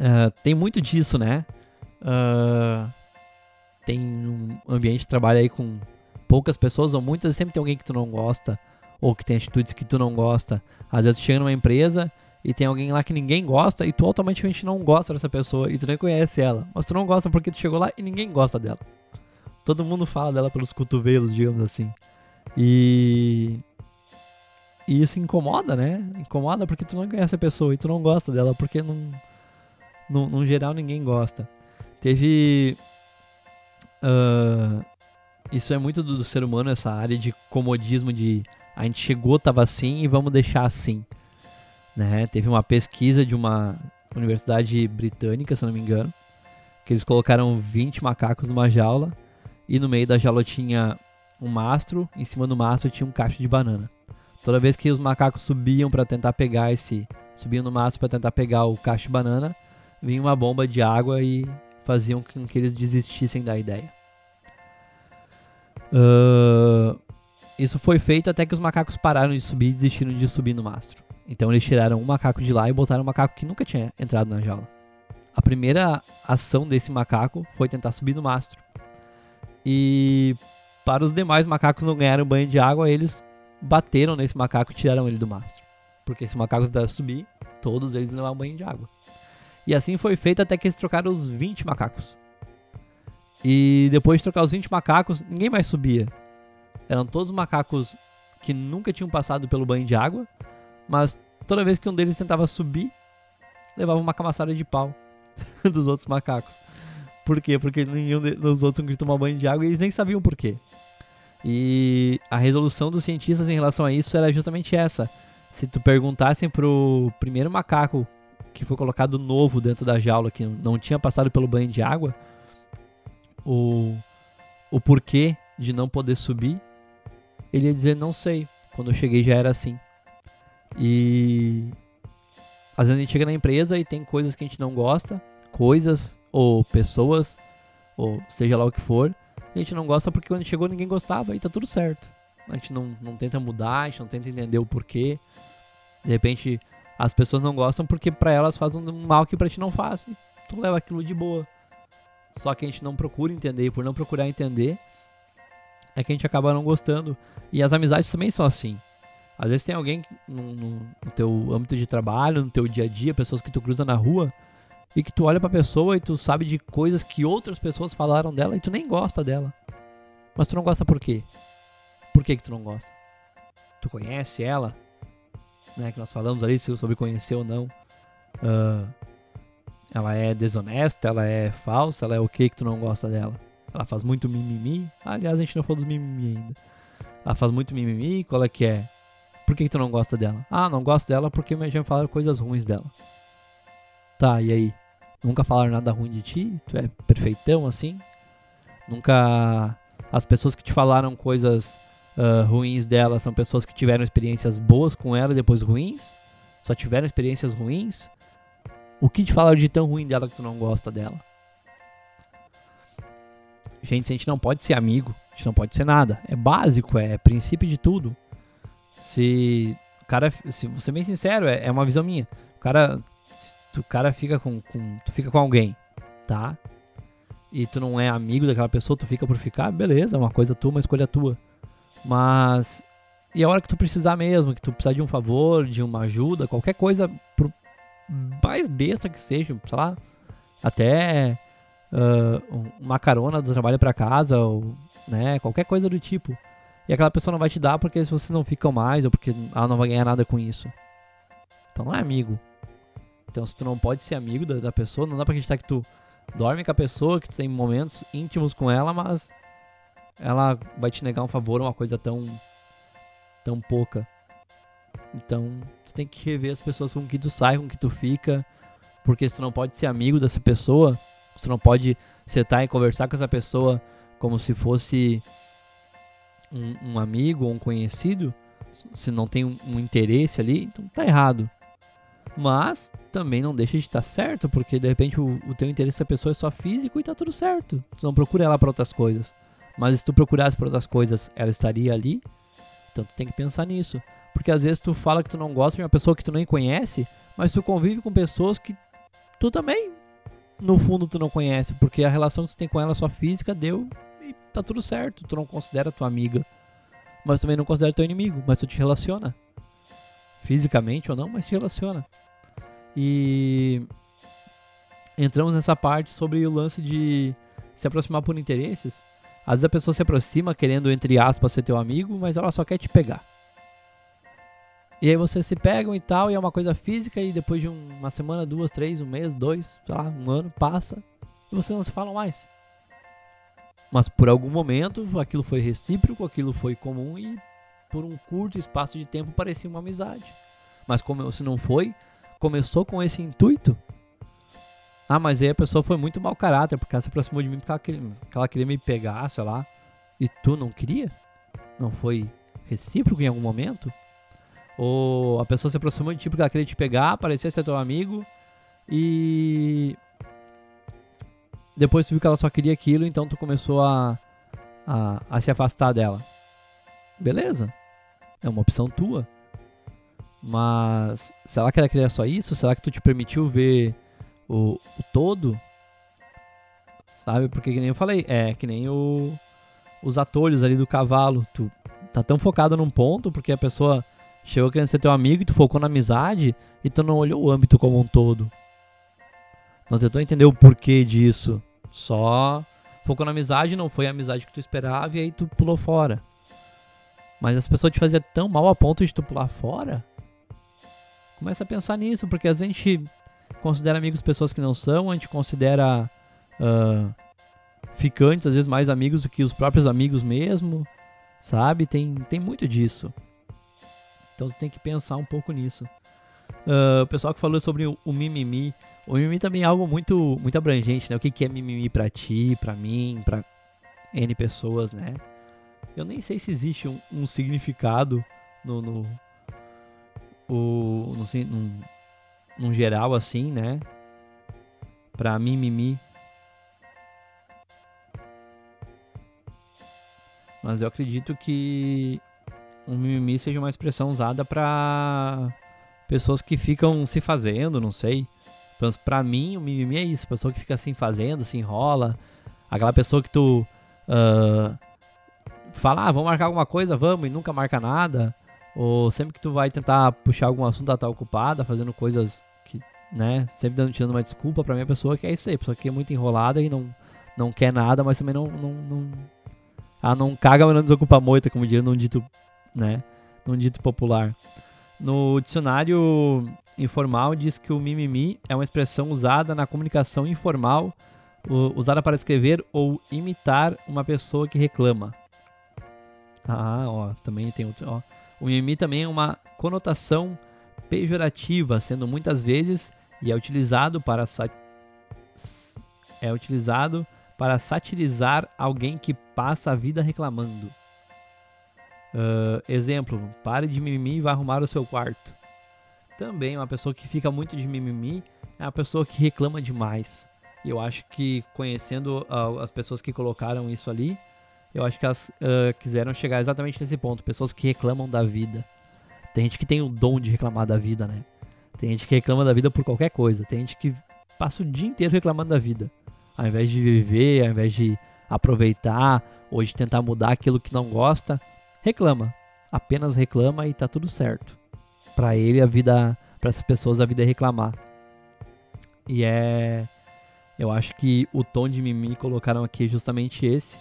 Uh, tem muito disso, né? Uh, tem um ambiente de trabalho aí com poucas pessoas, ou muitas, sempre tem alguém que tu não gosta, ou que tem atitudes que tu não gosta. Às vezes tu chega numa empresa e tem alguém lá que ninguém gosta e tu automaticamente não gosta dessa pessoa e tu nem conhece ela. Mas tu não gosta porque tu chegou lá e ninguém gosta dela. Todo mundo fala dela pelos cotovelos, digamos assim. E. E isso incomoda, né? Incomoda porque tu não conhece a pessoa e tu não gosta dela porque não no, no geral ninguém gosta. Teve. Uh, isso é muito do, do, ser humano, essa área de comodismo de a gente chegou, tava assim e vamos deixar assim. Né? Teve uma pesquisa de uma universidade britânica, se não me engano, que eles colocaram 20 macacos numa jaula e no meio da jaula tinha um mastro, em cima do mastro tinha um cacho de banana. Toda vez que os macacos subiam para tentar pegar esse, subiam no mastro para tentar pegar o cacho de banana, vinha uma bomba de água e faziam com que eles desistissem da ideia. Uh, isso foi feito até que os macacos pararam de subir e desistiram de subir no mastro. Então eles tiraram um macaco de lá e botaram um macaco que nunca tinha entrado na jaula. A primeira ação desse macaco foi tentar subir no mastro. E para os demais macacos não ganharem banho de água, eles bateram nesse macaco e tiraram ele do mastro. Porque se o macaco tentasse subir, todos eles levavam banho de água. E assim foi feito até que eles trocaram os 20 macacos. E depois de trocar os 20 macacos, ninguém mais subia. Eram todos macacos que nunca tinham passado pelo banho de água, mas toda vez que um deles tentava subir, levava uma camaçada de pau [laughs] dos outros macacos. Por quê? Porque nenhum dos outros queria tomar banho de água e eles nem sabiam por quê. E a resolução dos cientistas em relação a isso era justamente essa. Se tu perguntassem pro primeiro macaco que foi colocado novo dentro da jaula, que não tinha passado pelo banho de água, o, o porquê de não poder subir, ele ia dizer, não sei, quando eu cheguei já era assim. E às vezes a gente chega na empresa e tem coisas que a gente não gosta, coisas ou pessoas, ou seja lá o que for, a gente não gosta porque quando chegou ninguém gostava e tá tudo certo. A gente não, não tenta mudar, a gente não tenta entender o porquê. De repente as pessoas não gostam porque para elas faz um mal que pra ti não faz. E tu leva aquilo de boa. Só que a gente não procura entender, e por não procurar entender, é que a gente acaba não gostando. E as amizades também são assim. Às vezes tem alguém no, no, no teu âmbito de trabalho, no teu dia a dia, pessoas que tu cruza na rua, e que tu olha pra pessoa e tu sabe de coisas que outras pessoas falaram dela e tu nem gosta dela. Mas tu não gosta por quê? Por que, que tu não gosta? Tu conhece ela? Né, que nós falamos ali sobre conhecer ou não. Uh, ela é desonesta, ela é falsa, ela é o que que tu não gosta dela? Ela faz muito mimimi. Aliás, a gente não falou dos mimimi ainda. Ela faz muito mimimi, qual é que é? Por que, que tu não gosta dela? Ah, não gosto dela porque já me falaram coisas ruins dela. Tá, e aí? Nunca falaram nada ruim de ti? Tu é perfeitão assim? Nunca. As pessoas que te falaram coisas uh, ruins dela são pessoas que tiveram experiências boas com ela e depois ruins? Só tiveram experiências ruins? O que te falaram de tão ruim dela que tu não gosta dela? Gente, a gente não pode ser amigo, a gente não pode ser nada. É básico, é princípio de tudo. Se o cara, se ser bem sincero, é, é uma visão minha. O cara, o cara fica com, com, tu fica com alguém, tá? E tu não é amigo daquela pessoa, tu fica por ficar, beleza, é uma coisa tua, uma escolha tua. Mas e a hora que tu precisar mesmo, que tu precisar de um favor, de uma ajuda, qualquer coisa pro mais besta que seja, sei lá, até uh, uma carona do trabalho para casa, ou né, qualquer coisa do tipo. E aquela pessoa não vai te dar porque vocês não ficam mais, ou porque ela não vai ganhar nada com isso. Então não é amigo. Então, se tu não pode ser amigo da, da pessoa, não dá pra acreditar que tu dorme com a pessoa, que tu tem momentos íntimos com ela, mas ela vai te negar um favor, uma coisa tão tão pouca. Então, tu tem que rever as pessoas com que tu sai, com que tu fica, porque tu não pode ser amigo dessa pessoa, tu não pode sentar e conversar com essa pessoa como se fosse um, um amigo ou um conhecido, se não tem um, um interesse ali, então tá errado. Mas também não deixa de estar certo, porque de repente o, o teu interesse da pessoa é só físico e tá tudo certo. Tu não procura ela para outras coisas. Mas se tu procurasse por outras coisas, ela estaria ali. Então tu tem que pensar nisso. Porque às vezes tu fala que tu não gosta de uma pessoa que tu nem conhece, mas tu convive com pessoas que tu também, no fundo, tu não conhece. Porque a relação que tu tem com ela só física deu e tá tudo certo. Tu não considera tua amiga, mas também não considera teu inimigo, mas tu te relaciona. Fisicamente ou não, mas te relaciona. E entramos nessa parte sobre o lance de se aproximar por interesses. Às vezes a pessoa se aproxima querendo, entre aspas, ser teu amigo, mas ela só quer te pegar. E aí vocês se pegam e tal, e é uma coisa física, e depois de uma semana, duas, três, um mês, dois, sei lá, um ano, passa, e vocês não se falam mais. Mas por algum momento aquilo foi recíproco, aquilo foi comum e por um curto espaço de tempo parecia uma amizade. Mas como se não foi, começou com esse intuito. Ah, mas aí a pessoa foi muito mau caráter, porque ela se aproximou de mim porque ela queria, porque ela queria me pegar, sei lá. E tu não queria? Não foi recíproco em algum momento? Ou a pessoa se aproximou de ti porque ela queria te pegar, parecia ser teu amigo e depois tu viu que ela só queria aquilo, então tu começou a, a, a se afastar dela. Beleza, é uma opção tua. Mas será que ela queria só isso? Será que tu te permitiu ver o, o todo? Sabe? Porque que nem eu falei, é que nem o, os atolhos ali do cavalo. Tu tá tão focado num ponto porque a pessoa chegou querendo ser teu amigo e tu focou na amizade e tu não olhou o âmbito como um todo. Não tentou entender o porquê disso. Só focou na amizade, não foi a amizade que tu esperava e aí tu pulou fora. Mas as pessoas te faziam tão mal a ponto de tu pular fora Começa a pensar nisso, porque a gente considera amigos pessoas que não são, a gente considera uh, ficantes, às vezes mais amigos do que os próprios amigos mesmo, sabe? Tem, tem muito disso. Então você tem que pensar um pouco nisso. Uh, o pessoal que falou sobre o, o, mimimi. O mimimi também é algo muito, muito abrangente, né? O que, que é mimimi pra ti, pra mim, pra N pessoas, né? Eu nem sei se existe um, um significado no, no, o, no, num, num geral assim, né? Pra mimimi. Mas eu acredito que um mimimi seja uma expressão usada para pessoas que ficam se fazendo, não sei. Pra mim, o mimimi é isso, pessoa que fica se fazendo, se enrola. Aquela pessoa que tu uh, fala, ah, vamos marcar alguma coisa, vamos, e nunca marca nada. Ou sempre que tu vai tentar puxar algum assunto, ela tá ocupada, fazendo coisas que, né, sempre dando, tirando uma desculpa pra minha pessoa, que é isso aí, pessoa que é muito enrolada e não, não quer nada, mas também não, não, não ela não caga, mas não desocupa moita, como diria num dito, né, num dito popular. No dicionário informal diz que o mimimi é uma expressão usada na comunicação informal, usada para escrever ou imitar uma pessoa que reclama. Ah, ó, também tem outro, ó. O mimimi também é uma conotação pejorativa, sendo muitas vezes e é utilizado para é utilizado para satirizar alguém que passa a vida reclamando. Uh, exemplo, pare de mimimi e vá arrumar o seu quarto. Também uma pessoa que fica muito de mimimi é uma pessoa que reclama demais. E eu acho que conhecendo uh, as pessoas que colocaram isso ali, eu acho que elas uh, quiseram chegar exatamente nesse ponto. Pessoas que reclamam da vida. Tem gente que tem o dom de reclamar da vida, né? Tem gente que reclama da vida por qualquer coisa. Tem gente que passa o dia inteiro reclamando da vida. Ao invés de viver, ao invés de aproveitar ou de tentar mudar aquilo que não gosta, reclama. Apenas reclama e tá tudo certo. Para ele a vida, para essas pessoas a vida é reclamar. E é eu acho que o tom de mimimi colocaram aqui é justamente esse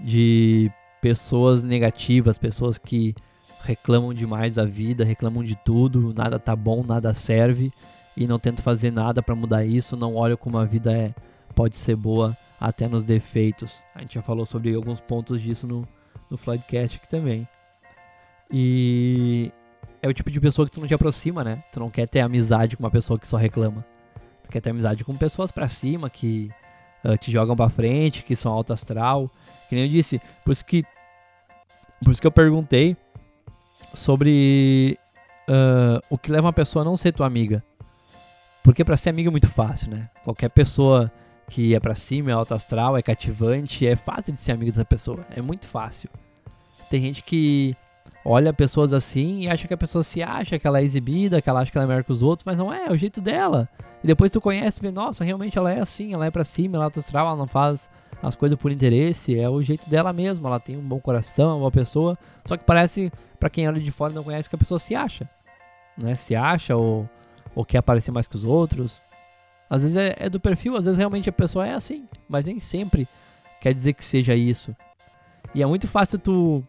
de pessoas negativas, pessoas que reclamam demais da vida, reclamam de tudo, nada tá bom, nada serve e não tentam fazer nada para mudar isso, não olham como a vida é, pode ser boa até nos defeitos. A gente já falou sobre alguns pontos disso no, no Floydcast aqui também. E é o tipo de pessoa que tu não te aproxima, né? Tu não quer ter amizade com uma pessoa que só reclama. Tu quer ter amizade com pessoas para cima que uh, te jogam para frente, que são alto astral. Que nem eu disse, por isso que por isso que eu perguntei sobre uh, o que leva uma pessoa a não ser tua amiga. Porque para ser amiga é muito fácil, né? Qualquer pessoa que é para cima, é alto astral, é cativante, é fácil de ser amigo dessa pessoa. É muito fácil. Tem gente que olha pessoas assim e acha que a pessoa se acha que ela é exibida, que ela acha que ela é melhor que os outros, mas não é, é o jeito dela. E depois tu conhece e vê, nossa, realmente ela é assim, ela é pra cima, ela é astral, ela não faz as coisas por interesse, é o jeito dela mesma, ela tem um bom coração, é uma boa pessoa, só que parece, para quem olha de fora e não conhece, que a pessoa se acha, né? Se acha ou, ou quer aparecer mais que os outros. Às vezes é, é do perfil, às vezes realmente a pessoa é assim, mas nem sempre quer dizer que seja isso. E é muito fácil tu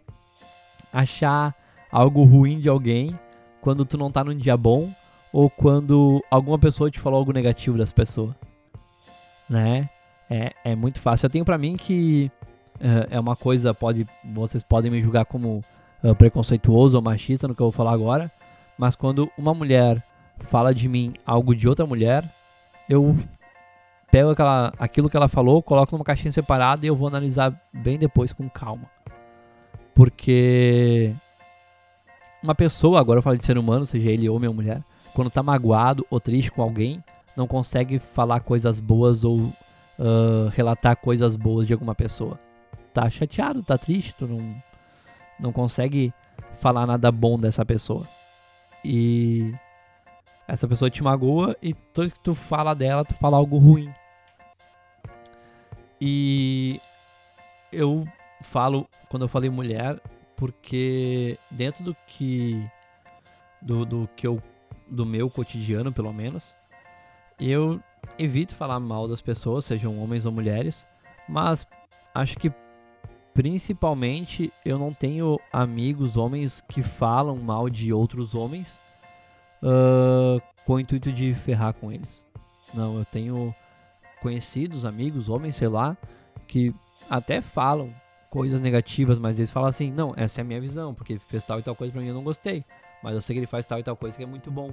achar algo ruim de alguém quando tu não tá num dia bom ou quando alguma pessoa te falou algo negativo dessa pessoa, né? É, é muito fácil. Eu tenho para mim que uh, é uma coisa, pode, vocês podem me julgar como uh, preconceituoso ou machista no que eu vou falar agora, mas quando uma mulher fala de mim algo de outra mulher, eu pego aquela, aquilo que ela falou, coloco numa caixinha separada e eu vou analisar bem depois com calma. Porque uma pessoa, agora eu falo de ser humano, seja ele homem ou mulher, quando tá magoado ou triste com alguém, não consegue falar coisas boas ou uh, relatar coisas boas de alguma pessoa. Tá chateado, tá triste, tu não, não consegue falar nada bom dessa pessoa. E essa pessoa te magoa e toda vez que tu fala dela, tu fala algo ruim. E eu falo, quando eu falei mulher, porque dentro do que do, do que eu do meu cotidiano, pelo menos, eu evito falar mal das pessoas, sejam homens ou mulheres, mas acho que principalmente eu não tenho amigos homens que falam mal de outros homens, uh, com o intuito de ferrar com eles. Não, eu tenho conhecidos, amigos, homens, sei lá, que até falam coisas negativas, mas eles falam assim: não, essa é a minha visão, porque fez tal e tal coisa pra mim eu não gostei, mas eu sei que ele faz tal e tal coisa que é muito bom.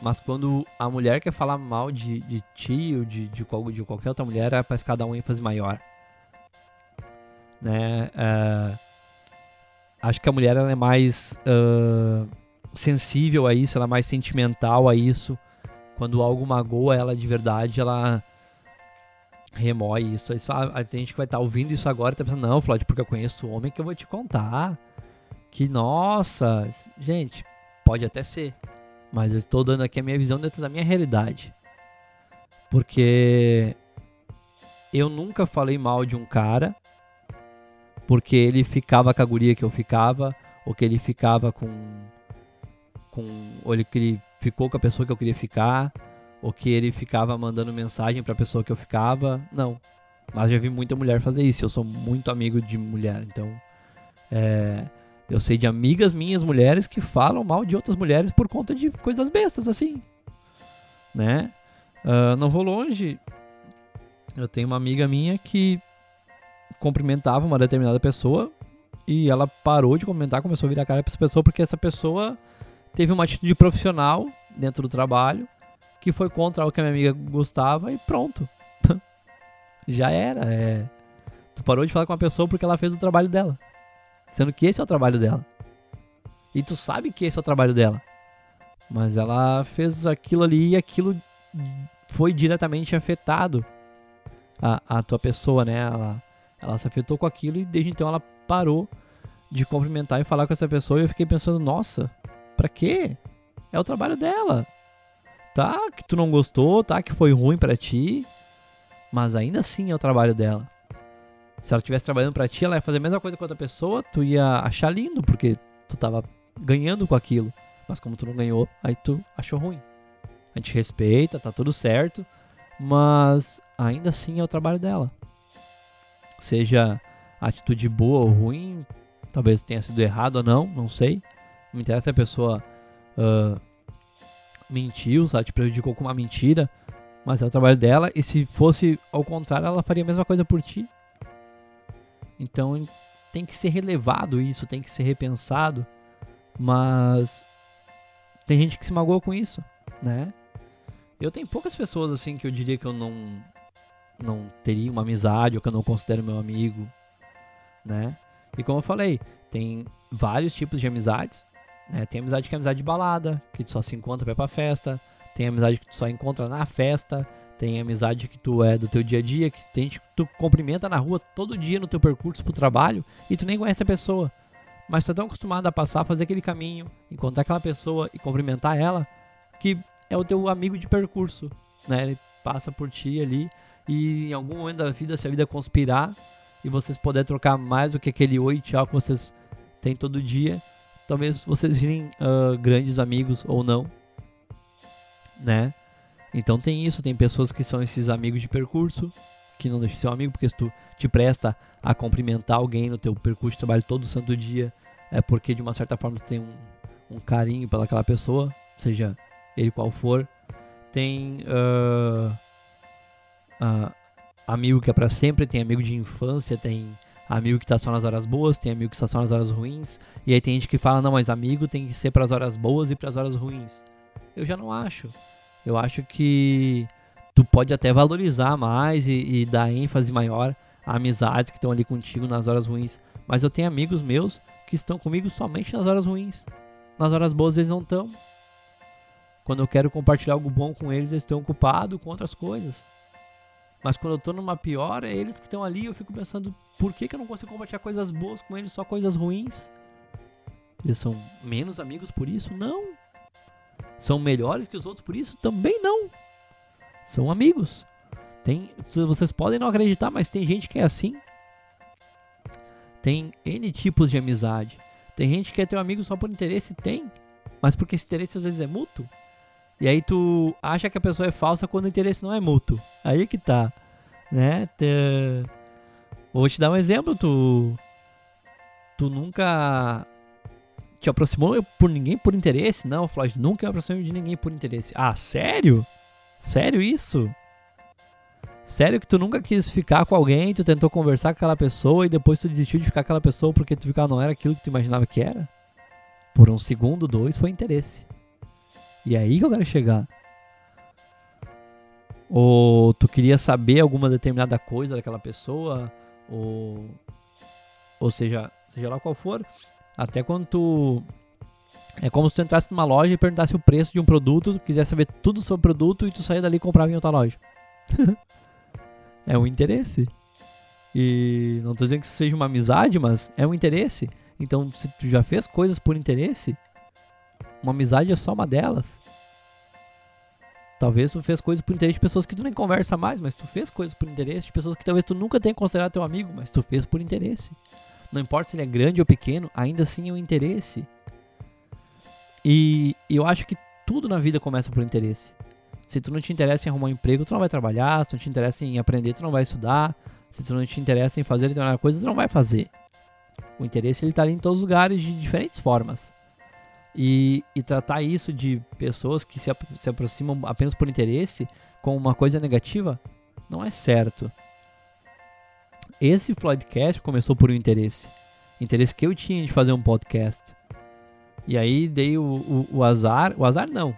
Mas quando a mulher quer falar mal de, de ti ou de, de, de qualquer outra mulher, é pra dar um ênfase maior. Né? Uh, acho que a mulher ela é mais uh, sensível a isso, ela é mais sentimental a isso. Quando algo magoa ela de verdade, ela remói isso. Aí fala, tem gente que vai estar tá ouvindo isso agora e tá pensando, não, Floyd, porque eu conheço o homem que eu vou te contar. Que, nossa, gente, pode até ser. Mas eu estou dando aqui a minha visão dentro da minha realidade. Porque eu nunca falei mal de um cara porque ele ficava com a guria que eu ficava, ou que ele ficava com. com ou ele, que ele ficou com a pessoa que eu queria ficar, ou que ele ficava mandando mensagem para a pessoa que eu ficava. Não. Mas já vi muita mulher fazer isso. Eu sou muito amigo de mulher, então. É, eu sei de amigas minhas mulheres que falam mal de outras mulheres por conta de coisas bestas, assim. Né? Uh, não vou longe. Eu tenho uma amiga minha que cumprimentava uma determinada pessoa e ela parou de cumprimentar, começou a virar cara pra essa pessoa porque essa pessoa teve uma atitude profissional dentro do trabalho que foi contra o que a minha amiga gostava e pronto. [laughs] Já era. É... Tu parou de falar com uma pessoa porque ela fez o trabalho dela. Sendo que esse é o trabalho dela. E tu sabe que esse é o trabalho dela. Mas ela fez aquilo ali e aquilo foi diretamente afetado a, a tua pessoa, né? Ela, ela se afetou com aquilo e desde então ela parou de cumprimentar e falar com essa pessoa. E eu fiquei pensando, nossa, pra quê? É o trabalho dela. Tá, que tu não gostou, tá, que foi ruim para ti, mas ainda assim é o trabalho dela. Se ela estivesse trabalhando para ti, ela ia fazer a mesma coisa com outra pessoa, tu ia achar lindo, porque tu tava ganhando com aquilo. Mas como tu não ganhou, aí tu achou ruim. A gente respeita, tá tudo certo, mas ainda assim é o trabalho dela. Seja atitude boa ou ruim, talvez tenha sido errado ou não, não sei. Não me interessa se a pessoa uh, mentiu, sabe, te prejudicou com uma mentira, mas é o trabalho dela. E se fosse ao contrário, ela faria a mesma coisa por ti. Então tem que ser relevado isso, tem que ser repensado, mas tem gente que se magoa com isso, né? Eu tenho poucas pessoas assim que eu diria que eu não não teria uma amizade ou que eu não considero meu amigo, né? E como eu falei, tem vários tipos de amizades, né? Tem amizade que é amizade de balada, que tu só se encontra pra ir pra festa, tem amizade que tu só encontra na festa, tem amizade que tu é do teu dia a dia, que tem que tu cumprimenta na rua todo dia no teu percurso pro trabalho e tu nem conhece a pessoa. Mas tu é tão acostumado a passar, fazer aquele caminho, encontrar aquela pessoa e cumprimentar ela, que é o teu amigo de percurso, né? Ele passa por ti ali e em algum momento da vida, se a vida conspirar e vocês puderem trocar mais do que aquele oi tchau que vocês têm todo dia, talvez vocês virem uh, grandes amigos ou não, né? Então tem isso, tem pessoas que são esses amigos de percurso, que não deixam de ser um amigo, porque se tu te presta a cumprimentar alguém no teu percurso de trabalho todo santo dia, é porque de uma certa forma tu tem um, um carinho pelaquela pessoa, seja ele qual for. Tem uh, uh, amigo que é para sempre, tem amigo de infância, tem amigo que tá só nas horas boas, tem amigo que tá só nas horas ruins. E aí tem gente que fala, não, mas amigo tem que ser para as horas boas e para as horas ruins. Eu já não acho. Eu acho que tu pode até valorizar mais e, e dar ênfase maior a amizades que estão ali contigo nas horas ruins. Mas eu tenho amigos meus que estão comigo somente nas horas ruins. Nas horas boas eles não estão. Quando eu quero compartilhar algo bom com eles, eles estão ocupados com outras coisas. Mas quando eu estou numa pior, é eles que estão ali eu fico pensando, por que, que eu não consigo compartilhar coisas boas com eles, só coisas ruins? Eles são menos amigos por isso? Não são melhores que os outros por isso? Também não. São amigos. Tem, vocês podem não acreditar, mas tem gente que é assim. Tem N tipos de amizade. Tem gente que é teu amigo só por interesse, tem. Mas porque esse interesse às vezes é mútuo. E aí tu acha que a pessoa é falsa quando o interesse não é mútuo. Aí que tá. Né? Vou te dar um exemplo, tu. Tu nunca te aproximou por ninguém por interesse? Não, Floyd, nunca me aproximei de ninguém por interesse. Ah, sério? Sério isso? Sério que tu nunca quis ficar com alguém, tu tentou conversar com aquela pessoa e depois tu desistiu de ficar com aquela pessoa porque tu ela não era aquilo que tu imaginava que era? Por um segundo, dois, foi interesse. E é aí que eu quero chegar. Ou tu queria saber alguma determinada coisa daquela pessoa, ou, ou seja, seja lá qual for, até quando tu. É como se tu entrasse numa loja e perguntasse o preço de um produto, quisesse saber tudo sobre o produto e tu sair dali e comprava em outra loja. [laughs] é um interesse. E não tô dizendo que isso seja uma amizade, mas é um interesse. Então, se tu já fez coisas por interesse, uma amizade é só uma delas. Talvez tu fez coisas por interesse de pessoas que tu nem conversa mais, mas tu fez coisas por interesse de pessoas que talvez tu nunca tenha considerado teu amigo, mas tu fez por interesse. Não importa se ele é grande ou pequeno, ainda assim é um interesse. E eu acho que tudo na vida começa por interesse. Se tu não te interessa em arrumar um emprego, tu não vai trabalhar. Se tu não te interessa em aprender, tu não vai estudar. Se tu não te interessa em fazer determinada coisa, tu não vai fazer. O interesse ele tá ali em todos os lugares de diferentes formas. E, e tratar isso de pessoas que se, se aproximam apenas por interesse como uma coisa negativa não é certo. Esse Floydcast começou por um interesse. Interesse que eu tinha de fazer um podcast. E aí dei o, o, o azar. O azar não.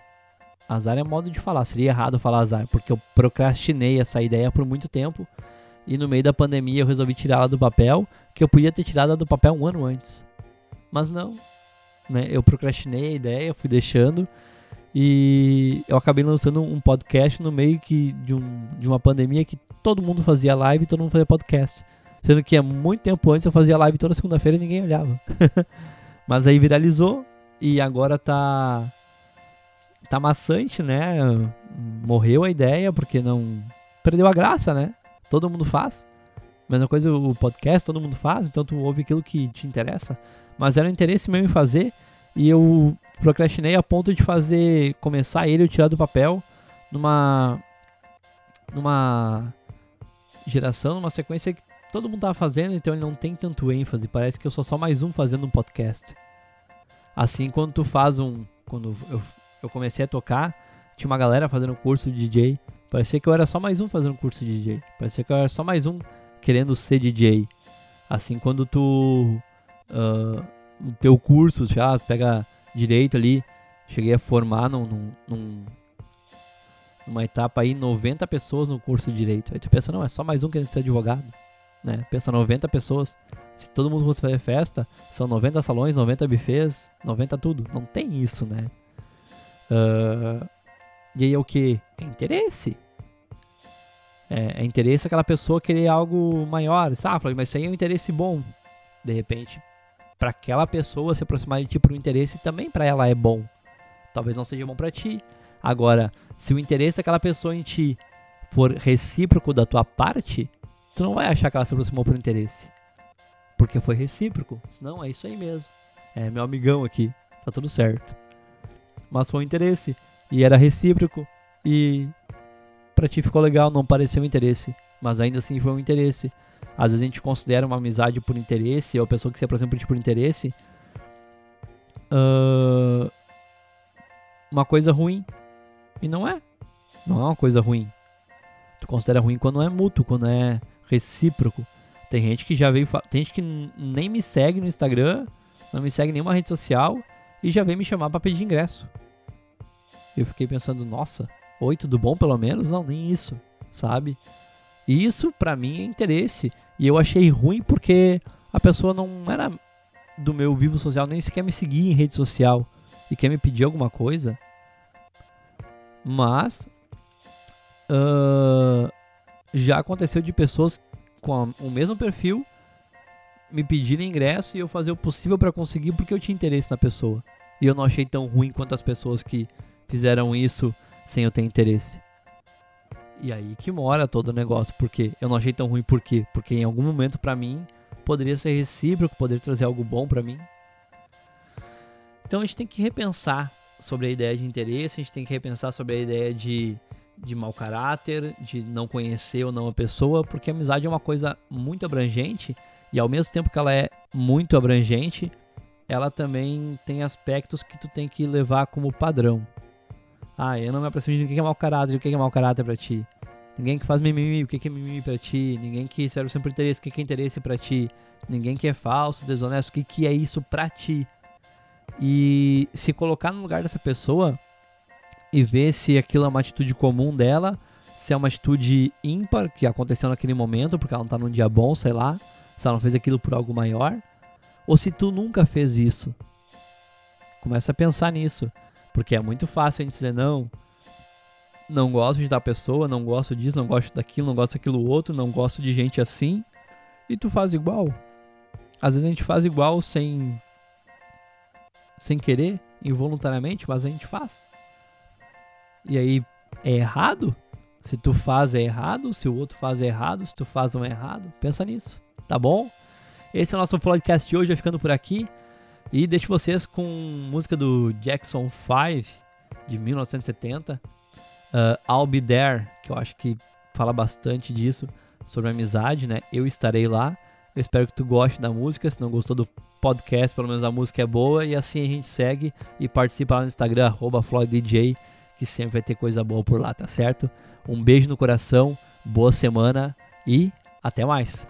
Azar é modo de falar. Seria errado falar azar, porque eu procrastinei essa ideia por muito tempo. E no meio da pandemia eu resolvi tirá-la do papel, que eu podia ter tirado do papel um ano antes. Mas não, né? Eu procrastinei a ideia, fui deixando e eu acabei lançando um podcast no meio que de, um, de uma pandemia que todo mundo fazia live e todo mundo fazia podcast. Sendo que há muito tempo antes eu fazia live toda segunda-feira e ninguém olhava. [laughs] Mas aí viralizou e agora tá tá maçante, né? Morreu a ideia porque não perdeu a graça, né? Todo mundo faz. Mesma coisa o podcast, todo mundo faz, então tu ouve aquilo que te interessa mas era um interesse meu em fazer e eu procrastinei a ponto de fazer começar ele eu tirar do papel numa numa geração, numa sequência que todo mundo tava fazendo, então ele não tem tanto ênfase, parece que eu sou só mais um fazendo um podcast. Assim, quando tu faz um quando eu, eu comecei a tocar, tinha uma galera fazendo curso de DJ, parecia que eu era só mais um fazendo curso de DJ, parecia que eu era só mais um querendo ser DJ. Assim, quando tu uh, o teu curso, já pega direito ali, cheguei a formar num, num, num, numa etapa aí 90 pessoas no curso de direito. Aí tu pensa, não, é só mais um querendo ser advogado. Né? Pensa 90 pessoas. Se todo mundo fosse fazer festa, são 90 salões, 90 bufês, 90 tudo. Não tem isso, né? Uh, e aí é o que? É interesse. É, é, interesse aquela pessoa querer algo maior. Sabe? Mas isso aí é um interesse bom. De repente, para aquela pessoa se aproximar de ti por um interesse também para ela é bom. Talvez não seja bom para ti. Agora, se o interesse daquela pessoa em ti for recíproco da tua parte, tu não vai achar que ela se aproximou por interesse. Porque foi recíproco. Senão é isso aí mesmo. É meu amigão aqui. Tá tudo certo. Mas foi um interesse. E era recíproco. E pra ti ficou legal, não pareceu interesse. Mas ainda assim foi um interesse. Às vezes a gente considera uma amizade por interesse, ou a pessoa que se aproxima por por interesse, uh, uma coisa ruim. E não é. Não é uma coisa ruim. Tu considera ruim quando é mútuo, quando é recíproco. Tem gente que já veio. Tem gente que nem me segue no Instagram, não me segue em nenhuma rede social e já veio me chamar para pedir ingresso. Eu fiquei pensando, nossa, oi, tudo bom pelo menos? Não, nem isso, sabe? Isso para mim é interesse. E eu achei ruim porque a pessoa não era do meu vivo social, nem sequer me seguir em rede social e quer me pedir alguma coisa. Mas uh, já aconteceu de pessoas com a, o mesmo perfil me pedirem ingresso e eu fazer o possível para conseguir porque eu tinha interesse na pessoa. E eu não achei tão ruim quanto as pessoas que fizeram isso sem eu ter interesse. E aí que mora todo o negócio. Porque eu não achei tão ruim. Por quê? Porque em algum momento para mim poderia ser recíproco, poderia trazer algo bom para mim. Então a gente tem que repensar sobre a ideia de interesse, a gente tem que repensar sobre a ideia de, de mau caráter, de não conhecer ou não a pessoa, porque a amizade é uma coisa muito abrangente e ao mesmo tempo que ela é muito abrangente, ela também tem aspectos que tu tem que levar como padrão. Ah, eu não me aproximo de ninguém que é mau caráter, o que é mau caráter pra ti? Ninguém que faz mimimi, o que é mimimi pra ti? Ninguém que serve sempre interesse, o que é interesse pra ti? Ninguém que é falso, desonesto, o que, que é isso pra ti? E se colocar no lugar dessa pessoa e ver se aquilo é uma atitude comum dela, se é uma atitude ímpar que aconteceu naquele momento, porque ela não tá num dia bom, sei lá, se ela não fez aquilo por algo maior, ou se tu nunca fez isso. Começa a pensar nisso, porque é muito fácil a gente dizer não, não gosto de tal pessoa, não gosto disso, não gosto daquilo, não gosto daquilo outro, não gosto de gente assim, e tu faz igual. Às vezes a gente faz igual sem sem querer, involuntariamente, mas a gente faz. E aí é errado? Se tu faz é errado, se o outro faz é errado, se tu faz não é errado, pensa nisso, tá bom? Esse é o nosso podcast de hoje, vai ficando por aqui. E deixo vocês com música do Jackson 5 de 1970, uh, I'll Be There, que eu acho que fala bastante disso, sobre amizade, né? Eu estarei lá. Eu espero que tu goste da música. Se não gostou do podcast, pelo menos a música é boa. E assim a gente segue e participa lá no Instagram, FloydDJ, que sempre vai ter coisa boa por lá, tá certo? Um beijo no coração, boa semana e até mais!